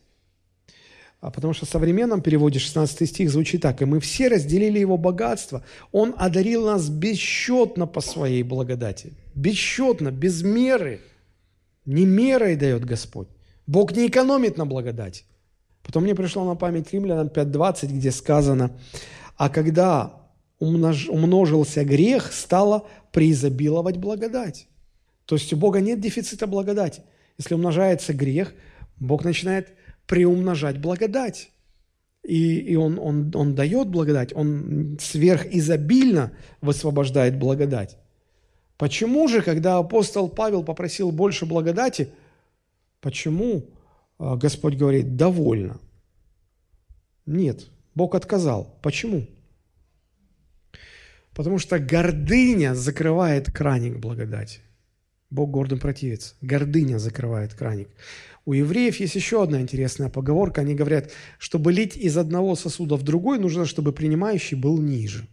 А потому что в современном переводе 16 стих звучит так. «И мы все разделили его богатство. Он одарил нас бесчетно по своей благодати». Бесчетно, без меры. Не мерой дает Господь. Бог не экономит на благодати. Потом мне пришло на память Римлянам 5.20, где сказано, «А когда умнож, умножился грех, стало преизобиловать благодать». То есть у Бога нет дефицита благодати – если умножается грех, Бог начинает приумножать благодать. И, и он, он, он дает благодать, Он сверхизобильно высвобождает благодать. Почему же, когда апостол Павел попросил больше благодати, почему а, Господь говорит «довольно»? Нет, Бог отказал. Почему? Потому что гордыня закрывает краник благодати. Бог гордым противится. Гордыня закрывает краник. У евреев есть еще одна интересная поговорка. Они говорят, чтобы лить из одного сосуда в другой, нужно, чтобы принимающий был ниже.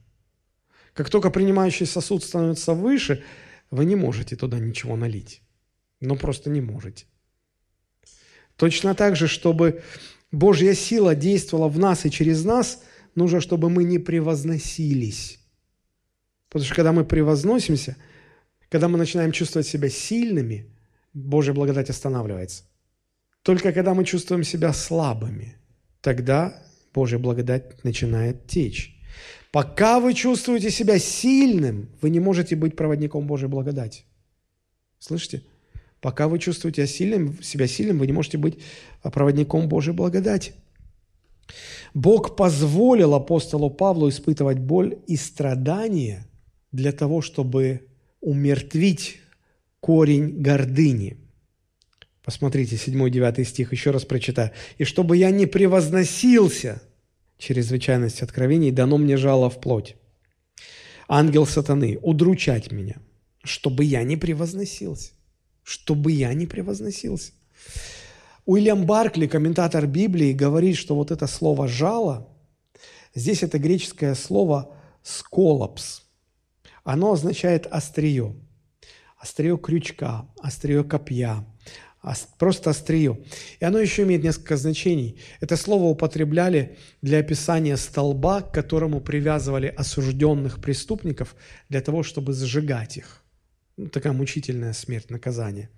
Как только принимающий сосуд становится выше, вы не можете туда ничего налить. Ну, просто не можете. Точно так же, чтобы Божья сила действовала в нас и через нас, нужно, чтобы мы не превозносились. Потому что когда мы превозносимся – когда мы начинаем чувствовать себя сильными, Божья благодать останавливается. Только когда мы чувствуем себя слабыми, тогда Божья благодать начинает течь. Пока вы чувствуете себя сильным, вы не можете быть проводником Божьей благодати. Слышите? Пока вы чувствуете сильным, себя сильным, вы не можете быть проводником Божьей благодати. Бог позволил апостолу Павлу испытывать боль и страдания для того, чтобы умертвить корень гордыни. Посмотрите, 7-9 стих, еще раз прочитаю. «И чтобы я не превозносился, чрезвычайность откровений, дано мне жало в плоть. Ангел сатаны, удручать меня, чтобы я не превозносился. Чтобы я не превозносился». Уильям Баркли, комментатор Библии, говорит, что вот это слово «жало», здесь это греческое слово «сколопс», оно означает острие. Острие крючка, острие копья, просто острие. И оно еще имеет несколько значений. Это слово употребляли для описания столба, к которому привязывали осужденных преступников для того, чтобы сжигать их. Ну, такая мучительная смерть, наказание.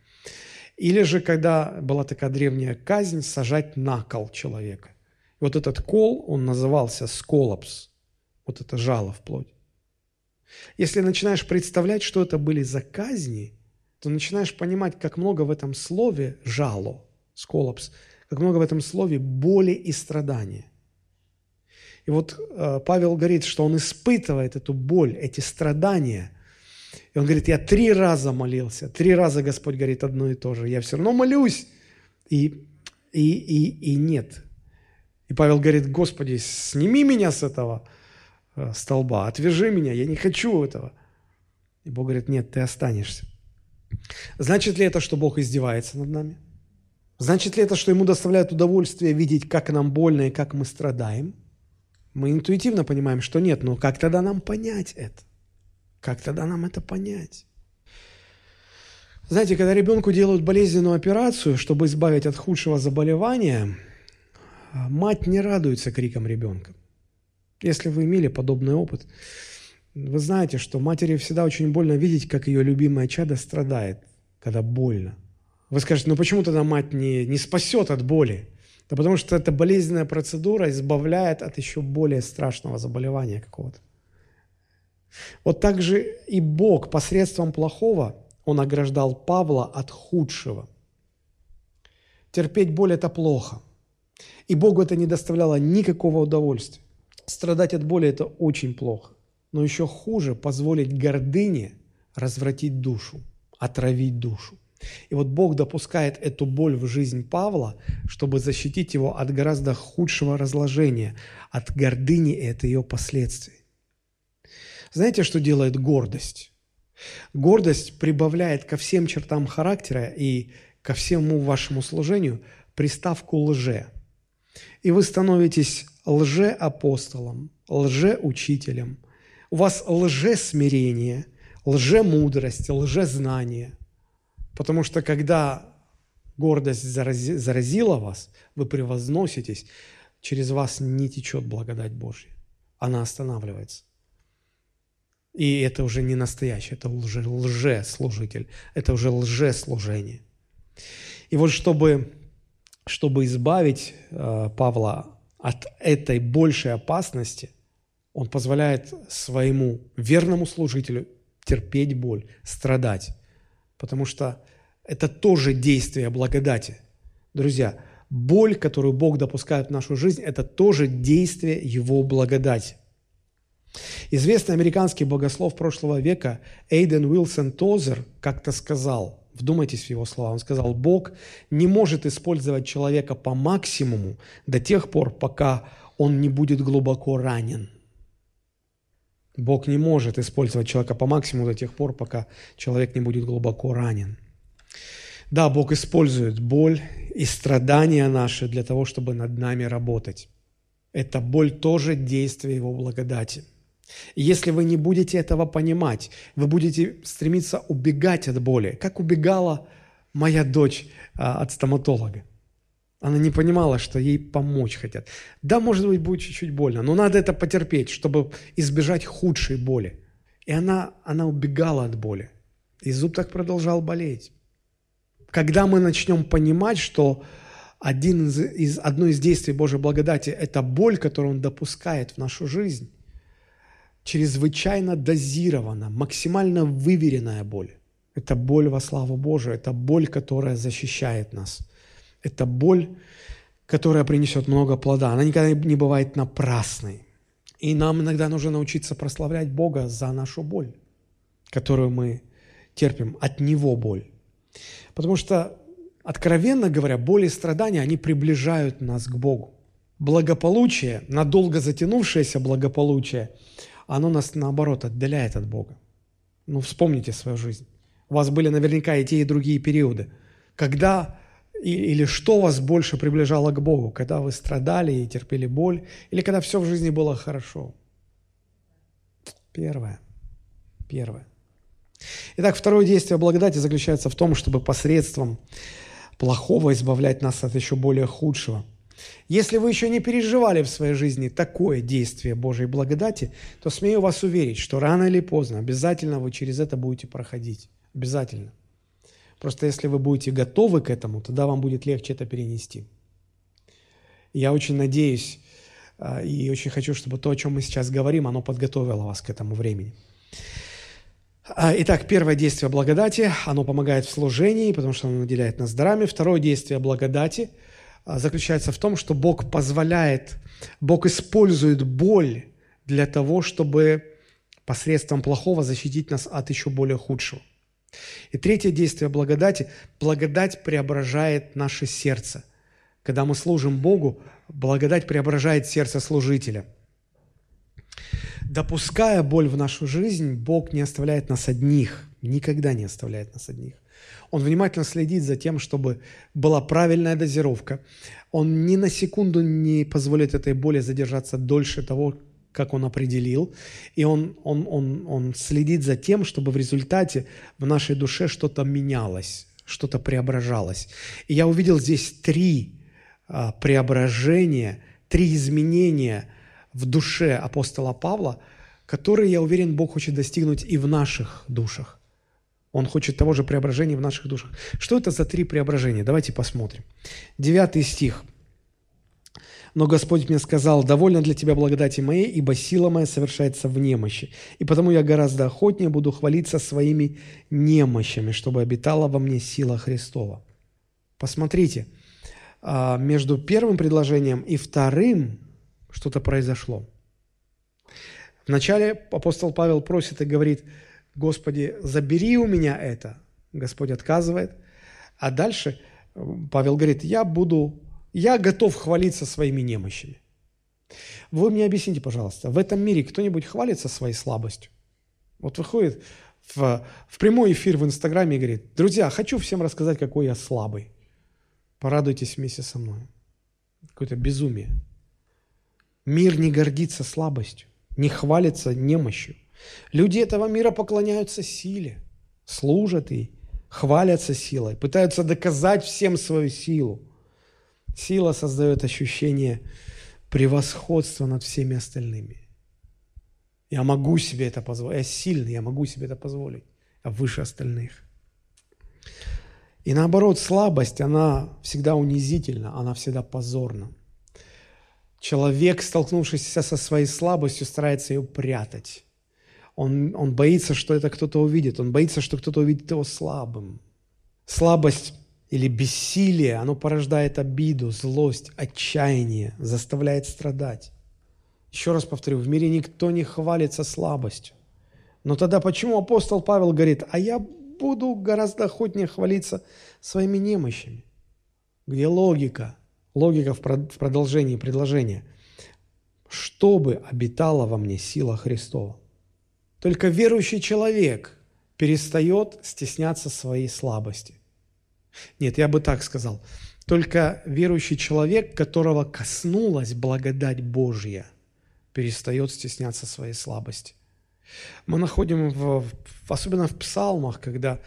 Или же, когда была такая древняя казнь, сажать на кол человека. Вот этот кол, он назывался сколопс. Вот это жало в плоть. Если начинаешь представлять, что это были за казни, то начинаешь понимать, как много в этом слове жало, сколопс, как много в этом слове боли и страдания. И вот э, Павел говорит, что он испытывает эту боль, эти страдания. И он говорит, я три раза молился, три раза Господь говорит одно и то же. Я все равно молюсь. И, и, и, и нет. И Павел говорит, Господи, сними меня с этого столба, отвяжи меня, я не хочу этого. И Бог говорит, нет, ты останешься. Значит ли это, что Бог издевается над нами? Значит ли это, что Ему доставляет удовольствие видеть, как нам больно и как мы страдаем? Мы интуитивно понимаем, что нет, но как тогда нам понять это? Как тогда нам это понять? Знаете, когда ребенку делают болезненную операцию, чтобы избавить от худшего заболевания, мать не радуется крикам ребенка. Если вы имели подобный опыт, вы знаете, что матери всегда очень больно видеть, как ее любимое чадо страдает, когда больно. Вы скажете, ну почему тогда мать не, не спасет от боли? Да потому что эта болезненная процедура избавляет от еще более страшного заболевания какого-то. Вот так же и Бог посредством плохого, Он ограждал Павла от худшего. Терпеть боль – это плохо. И Богу это не доставляло никакого удовольствия. Страдать от боли – это очень плохо. Но еще хуже позволить гордыне развратить душу, отравить душу. И вот Бог допускает эту боль в жизнь Павла, чтобы защитить его от гораздо худшего разложения, от гордыни и от ее последствий. Знаете, что делает гордость? Гордость прибавляет ко всем чертам характера и ко всему вашему служению приставку «лже». И вы становитесь лжеапостолом, лжеучителем, у вас лжесмирение, лжемудрость, лжезнание. Потому что когда гордость зарази, заразила вас, вы превозноситесь, через вас не течет благодать Божья. Она останавливается. И это уже не настоящее, это уже лжеслужитель, это уже лжеслужение. И вот чтобы, чтобы избавить э, Павла от этой большей опасности, он позволяет своему верному служителю терпеть боль, страдать, потому что это тоже действие благодати. Друзья, боль, которую Бог допускает в нашу жизнь, это тоже действие Его благодати. Известный американский богослов прошлого века Эйден Уилсон Тозер как-то сказал, вдумайтесь в его слова, он сказал, Бог не может использовать человека по максимуму до тех пор, пока он не будет глубоко ранен. Бог не может использовать человека по максимуму до тех пор, пока человек не будет глубоко ранен. Да, Бог использует боль и страдания наши для того, чтобы над нами работать. Эта боль тоже действие Его благодати. Если вы не будете этого понимать, вы будете стремиться убегать от боли, как убегала моя дочь а, от стоматолога. Она не понимала, что ей помочь хотят. Да, может быть, будет чуть-чуть больно, но надо это потерпеть, чтобы избежать худшей боли. И она, она убегала от боли. И зуб так продолжал болеть. Когда мы начнем понимать, что один из, из, одно из действий Божьей благодати – это боль, которую Он допускает в нашу жизнь, чрезвычайно дозирована, максимально выверенная боль. Это боль во славу Божию, это боль, которая защищает нас – это боль, которая принесет много плода. Она никогда не бывает напрасной. И нам иногда нужно научиться прославлять Бога за нашу боль, которую мы терпим, от Него боль. Потому что, откровенно говоря, боль и страдания, они приближают нас к Богу. Благополучие, надолго затянувшееся благополучие, оно нас, наоборот, отдаляет от Бога. Ну, вспомните свою жизнь. У вас были наверняка и те, и другие периоды, когда или что вас больше приближало к Богу, когда вы страдали и терпели боль, или когда все в жизни было хорошо? Первое. Первое. Итак, второе действие благодати заключается в том, чтобы посредством плохого избавлять нас от еще более худшего. Если вы еще не переживали в своей жизни такое действие Божьей благодати, то смею вас уверить, что рано или поздно обязательно вы через это будете проходить. Обязательно. Просто если вы будете готовы к этому, тогда вам будет легче это перенести. Я очень надеюсь а, и очень хочу, чтобы то, о чем мы сейчас говорим, оно подготовило вас к этому времени. А, итак, первое действие благодати, оно помогает в служении, потому что оно наделяет нас дарами. Второе действие благодати заключается в том, что Бог позволяет, Бог использует боль для того, чтобы посредством плохого защитить нас от еще более худшего. И третье действие благодати – благодать преображает наше сердце. Когда мы служим Богу, благодать преображает сердце служителя – допуская боль в нашу жизнь, Бог не оставляет нас одних, никогда не оставляет нас одних. Он внимательно следит за тем, чтобы была правильная дозировка. Он ни на секунду не позволит этой боли задержаться дольше того, как он определил. И он, он, он, он следит за тем, чтобы в результате в нашей душе что-то менялось, что-то преображалось. И я увидел здесь три а, преображения, три изменения – в душе апостола Павла, которые, я уверен, Бог хочет достигнуть и в наших душах. Он хочет того же преображения в наших душах. Что это за три преображения? Давайте посмотрим. Девятый стих. «Но Господь мне сказал, довольно для тебя благодати моей, ибо сила моя совершается в немощи. И потому я гораздо охотнее буду хвалиться своими немощами, чтобы обитала во мне сила Христова». Посмотрите, а, между первым предложением и вторым что-то произошло. Вначале апостол Павел просит и говорит, Господи, забери у меня это. Господь отказывает. А дальше э, Павел говорит, я буду, я готов хвалиться своими немощами. Вы мне объясните, пожалуйста, в этом мире кто-нибудь хвалится своей слабостью? Вот выходит в, в прямой эфир в Инстаграме и говорит, друзья, хочу всем рассказать, какой я слабый. Порадуйтесь вместе со мной. Какое-то безумие. Мир не гордится слабостью, не хвалится немощью. Люди этого мира поклоняются силе, служат ей, хвалятся силой, пытаются доказать всем свою силу. Сила создает ощущение превосходства над всеми остальными. Я могу себе это позволить. Я сильный, я могу себе это позволить. Я выше остальных. И наоборот, слабость, она всегда унизительна, она всегда позорна. Человек, столкнувшийся со своей слабостью, старается ее прятать. Он, он боится, что это кто-то увидит. Он боится, что кто-то увидит его слабым. Слабость или бессилие, оно порождает обиду, злость, отчаяние, заставляет страдать. Еще раз повторю, в мире никто не хвалится слабостью. Но тогда почему апостол Павел говорит, а я буду гораздо охотнее хвалиться своими немощами? Где логика? Логика в продолжении предложения. «Чтобы обитала во мне сила Христова». Только верующий человек перестает стесняться своей слабости. Нет, я бы так сказал. Только верующий человек, которого коснулась благодать Божья, перестает стесняться своей слабости. Мы находим, в, особенно в псалмах, когда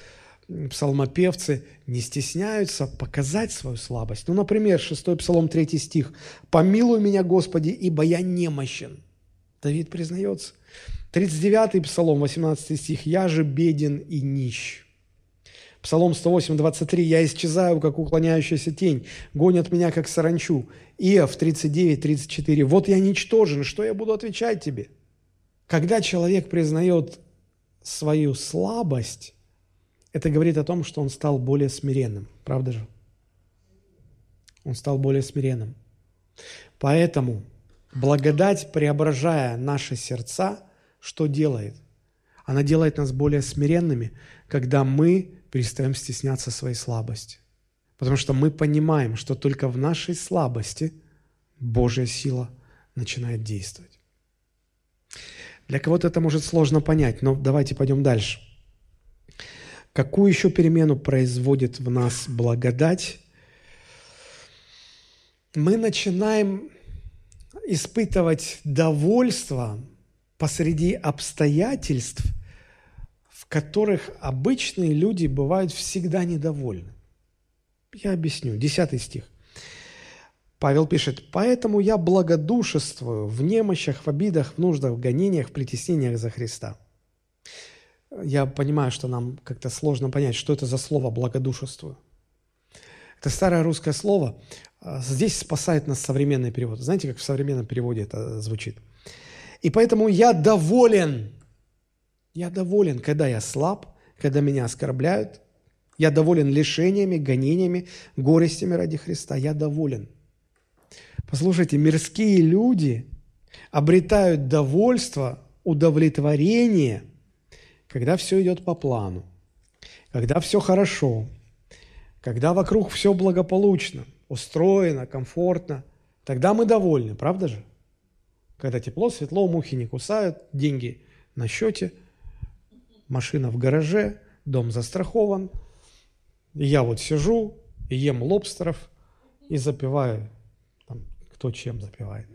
псалмопевцы не стесняются показать свою слабость. Ну, например, 6 псалом 3 стих. «Помилуй меня, Господи, ибо я немощен». Давид признается. 39 псалом, 18 стих. «Я же беден и нищ». Псалом 108, 23. «Я исчезаю, как уклоняющаяся тень, гонят меня, как саранчу». Иов 39, 34. «Вот я ничтожен, что я буду отвечать тебе?» Когда человек признает свою слабость, это говорит о том, что он стал более смиренным. Правда же? Он стал более смиренным. Поэтому благодать, преображая наши сердца, что делает? Она делает нас более смиренными, когда мы перестаем стесняться своей слабости. Потому что мы понимаем, что только в нашей слабости Божья сила начинает действовать. Для кого-то это может сложно понять, но давайте пойдем дальше. Какую еще перемену производит в нас благодать? Мы начинаем испытывать довольство посреди обстоятельств, в которых обычные люди бывают всегда недовольны. Я объясню. Десятый стих. Павел пишет, «Поэтому я благодушествую в немощах, в обидах, в нуждах, в гонениях, в притеснениях за Христа». Я понимаю, что нам как-то сложно понять, что это за слово «благодушествую». Это старое русское слово. А, здесь спасает нас современный перевод. Знаете, как в современном переводе это звучит? И поэтому я доволен Я доволен, когда я слаб, когда меня оскорбляют. Я доволен лишениями, гонениями, горестями ради Христа. Я доволен. Послушайте, мирские люди обретают довольство, удовлетворение, когда все идет по плану, когда все хорошо, когда вокруг все благополучно, устроено, комфортно, тогда мы довольны, правда же? Когда тепло, светло, мухи не кусают, деньги на счете, машина в гараже, дом застрахован. Я вот сижу и ем лобстеров и запиваю, там, кто чем запивает.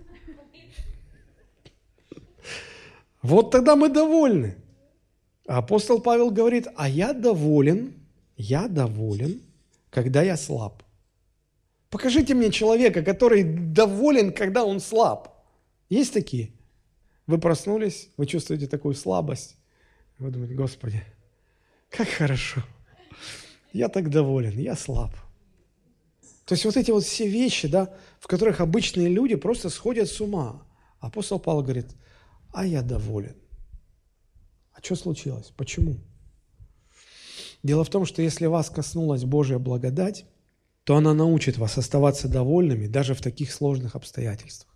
Вот тогда мы довольны. Апостол Павел говорит, а я доволен, я доволен, когда я слаб. Покажите мне человека, который доволен, когда он слаб. Есть такие? Вы проснулись, вы чувствуете такую слабость. Вы думаете, Господи, как хорошо. Я так доволен, я слаб. То есть вот эти вот все вещи, да, в которых обычные люди просто сходят с ума. Апостол Павел говорит, а я доволен. А что случилось? Почему? Дело в том, что если вас коснулась Божья благодать, то она научит вас оставаться довольными даже в таких сложных обстоятельствах.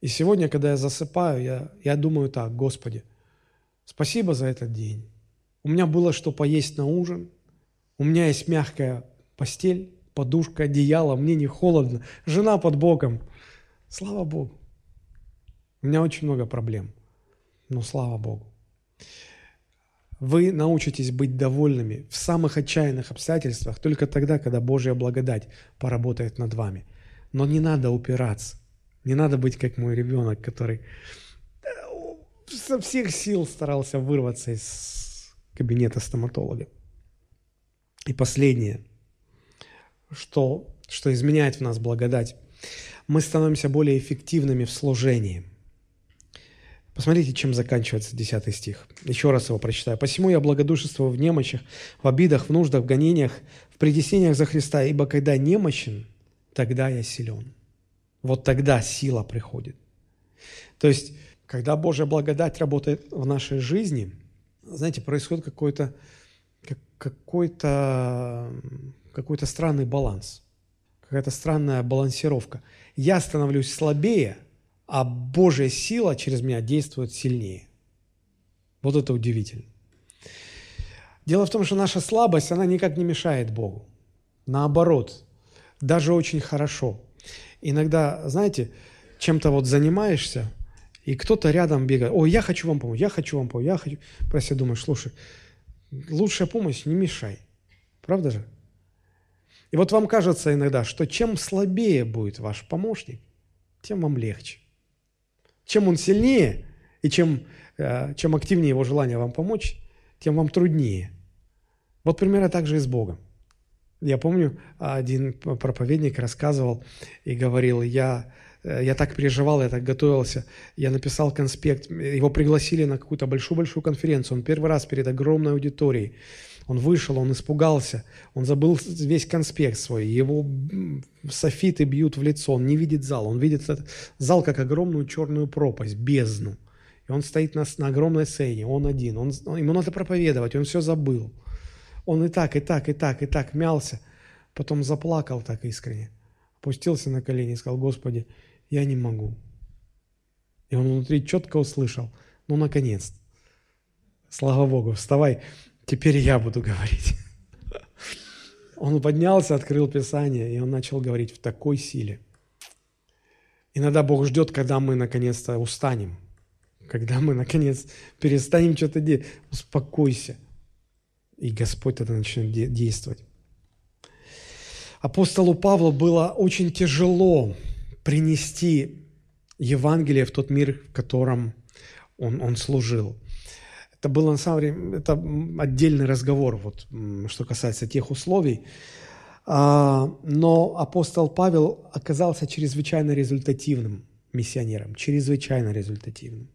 И сегодня, когда я засыпаю, я, я думаю так, Господи, спасибо за этот день. У меня было что поесть на ужин, у меня есть мягкая постель, подушка, одеяло, мне не холодно, жена под боком. Слава Богу. У меня очень много проблем, но слава Богу. Вы научитесь быть довольными в самых отчаянных обстоятельствах только тогда, когда Божья благодать поработает над вами. Но не надо упираться. Не надо быть как мой ребенок, который э, со всех сил старался вырваться из кабинета стоматолога. И последнее, что, что изменяет в нас благодать. Мы становимся более эффективными в служении. Посмотрите, чем заканчивается 10 стих. Еще раз его прочитаю. «Посему я благодушествую в немощах, в обидах, в нуждах, в гонениях, в притеснениях за Христа, ибо когда немощен, тогда я силен». Вот тогда сила приходит. То есть, когда Божья благодать работает в нашей жизни, знаете, происходит какой-то какой-то какой-то странный баланс, какая-то странная балансировка. Я становлюсь слабее, а Божья сила через меня действует сильнее. Вот это удивительно. Дело в том, что наша слабость, она никак не мешает Богу. Наоборот, даже очень хорошо – Иногда, знаете, чем-то вот занимаешься, и кто-то рядом бегает, ой, я хочу вам помочь, я хочу вам помочь, я хочу. Просто думаешь, слушай, лучшая помощь не мешай. Правда же? И вот вам кажется иногда, что чем слабее будет ваш помощник, тем вам легче. Чем он сильнее и чем, э, чем активнее его желание вам помочь, тем вам труднее. Вот примерно так же и с Богом. Я помню, один проповедник рассказывал и говорил, я, э, я так переживал, я так готовился, я написал конспект, его пригласили на какую-то большую-большую конференцию, он первый раз перед огромной аудиторией, он вышел, он испугался, он забыл весь конспект свой, его софиты бьют в лицо, он не видит зал, он видит этот зал как огромную черную пропасть, бездну. И он стоит на, на огромной сцене, он один, он, ему надо проповедовать, он все забыл. Он и так, и так, и так, и так мялся. Потом заплакал так искренне. Опустился на колени и сказал, Господи, я не могу. И он внутри четко услышал, ну, наконец Слава Богу, вставай, теперь я буду говорить. Он поднялся, открыл Писание, и он начал говорить в такой силе. Иногда Бог ждет, когда мы наконец-то устанем, когда мы наконец перестанем что-то делать. Успокойся – и Господь тогда начнет действовать. Апостолу Павлу было очень тяжело принести Евангелие в тот мир, в котором он, он служил. Это был на самом деле это отдельный разговор, вот, что касается тех условий. А, но апостол Павел оказался чрезвычайно результативным миссионером, чрезвычайно результативным.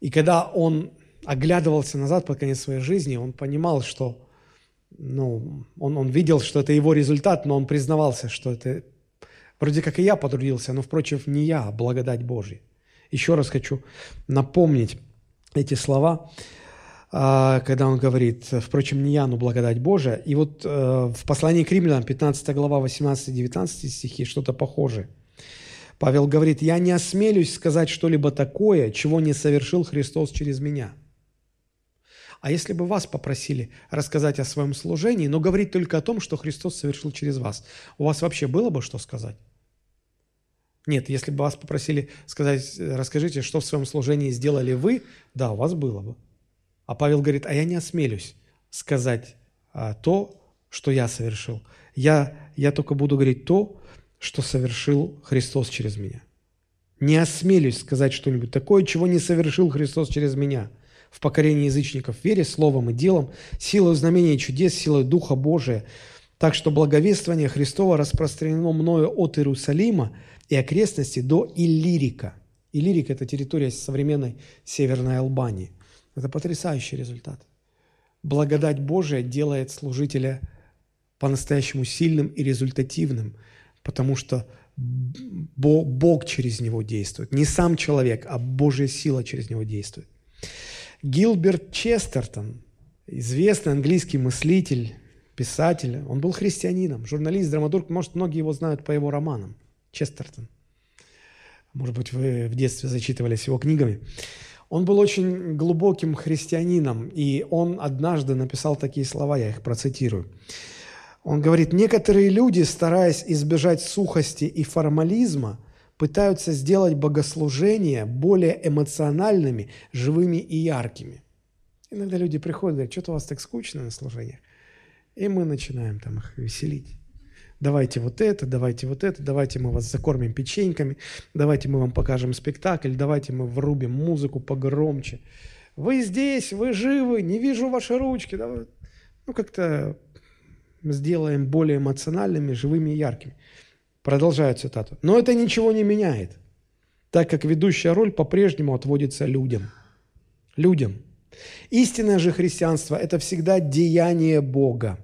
И когда он оглядывался назад под конец своей жизни, он понимал, что ну, он, он видел, что это его результат, но он признавался, что это вроде как и я потрудился, но, впрочем, не я, а благодать Божья. Еще раз хочу напомнить, эти слова, а, когда он говорит, впрочем, не я, но благодать Божия. И вот э, в послании к римлянам, 15 глава, 18-19 стихи, что-то похожее. Павел говорит, «Я не осмелюсь сказать что-либо такое, чего не совершил Христос через меня». А если бы вас попросили рассказать о своем служении, но говорить только о том, что Христос совершил через вас, у вас вообще было бы что сказать? Нет, если бы вас попросили сказать, расскажите, что в своем служении сделали вы, да, у вас было бы. А Павел говорит, а я не осмелюсь сказать а, то, что я совершил. Я, я только буду говорить то, что совершил Христос через меня. Не осмелюсь сказать что-нибудь такое, чего не совершил Христос через меня – в покорении язычников, вере, словом и делом, силой знамения и чудес, силой Духа Божия. Так что благовествование Христова распространено мною от Иерусалима и окрестности до Иллирика. Иллирик – это территория современной Северной Албании. Это потрясающий результат. Благодать Божия делает служителя по-настоящему сильным и результативным, потому что Бог через него действует. Не сам человек, а Божья сила через него действует. Гилберт Честертон, известный английский мыслитель, писатель, он был христианином, журналист, драматург, может, многие его знают по его романам. Честертон. Может быть, вы в детстве зачитывались его книгами. Он был очень глубоким христианином, и он однажды написал такие слова, я их процитирую. Он говорит, некоторые люди, стараясь избежать сухости и формализма, пытаются сделать богослужения более эмоциональными, живыми и яркими. Иногда люди приходят и говорят, что-то у вас так скучно на служениях. И мы начинаем там их веселить. Давайте вот это, давайте вот это, давайте мы вас закормим печеньками, давайте мы вам покажем спектакль, давайте мы врубим музыку погромче. Вы здесь, вы живы, не вижу ваши ручки. Давай. Ну, как-то сделаем более эмоциональными, живыми и яркими. Продолжаю цитату. Но это ничего не меняет, так как ведущая роль по-прежнему отводится людям. Людям. Истинное же христианство – это всегда деяние Бога.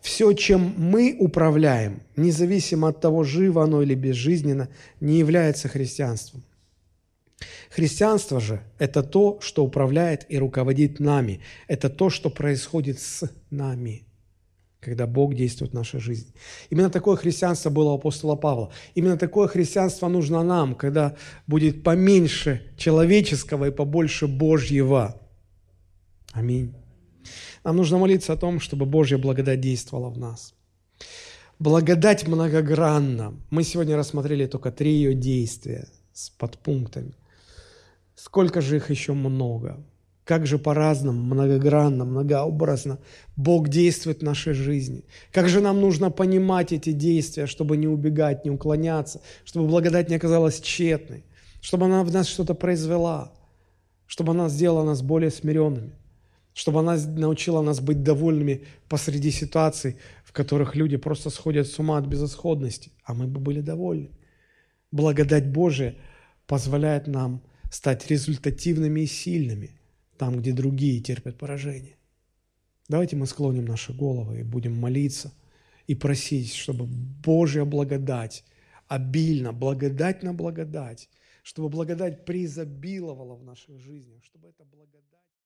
Все, чем мы управляем, независимо от того, живо оно или безжизненно, не является христианством. Христианство же – это то, что управляет и руководит нами. Это то, что происходит с нами – когда Бог действует в нашей жизни. Именно такое христианство было у апостола Павла. Именно такое христианство нужно нам, когда будет поменьше человеческого и побольше Божьего. Аминь. Нам нужно молиться о том, чтобы Божья благодать действовала в нас. Благодать многогранна. Мы сегодня рассмотрели только три ее действия с подпунктами. Сколько же их еще много? Как же по-разному, многогранно, многообразно Бог действует в нашей жизни. Как же нам нужно понимать эти действия, чтобы не убегать, не уклоняться, чтобы благодать не оказалась тщетной, чтобы она в нас что-то произвела, чтобы она сделала нас более смиренными, чтобы она научила нас быть довольными посреди ситуаций, в которых люди просто сходят с ума от безысходности, а мы бы были довольны. Благодать Божия позволяет нам стать результативными и сильными там, где другие терпят поражение. Давайте мы склоним наши головы и будем молиться и просить, чтобы Божья благодать, обильно, благодать на благодать, чтобы благодать преизобиловала в наших жизнях, чтобы эта благодать...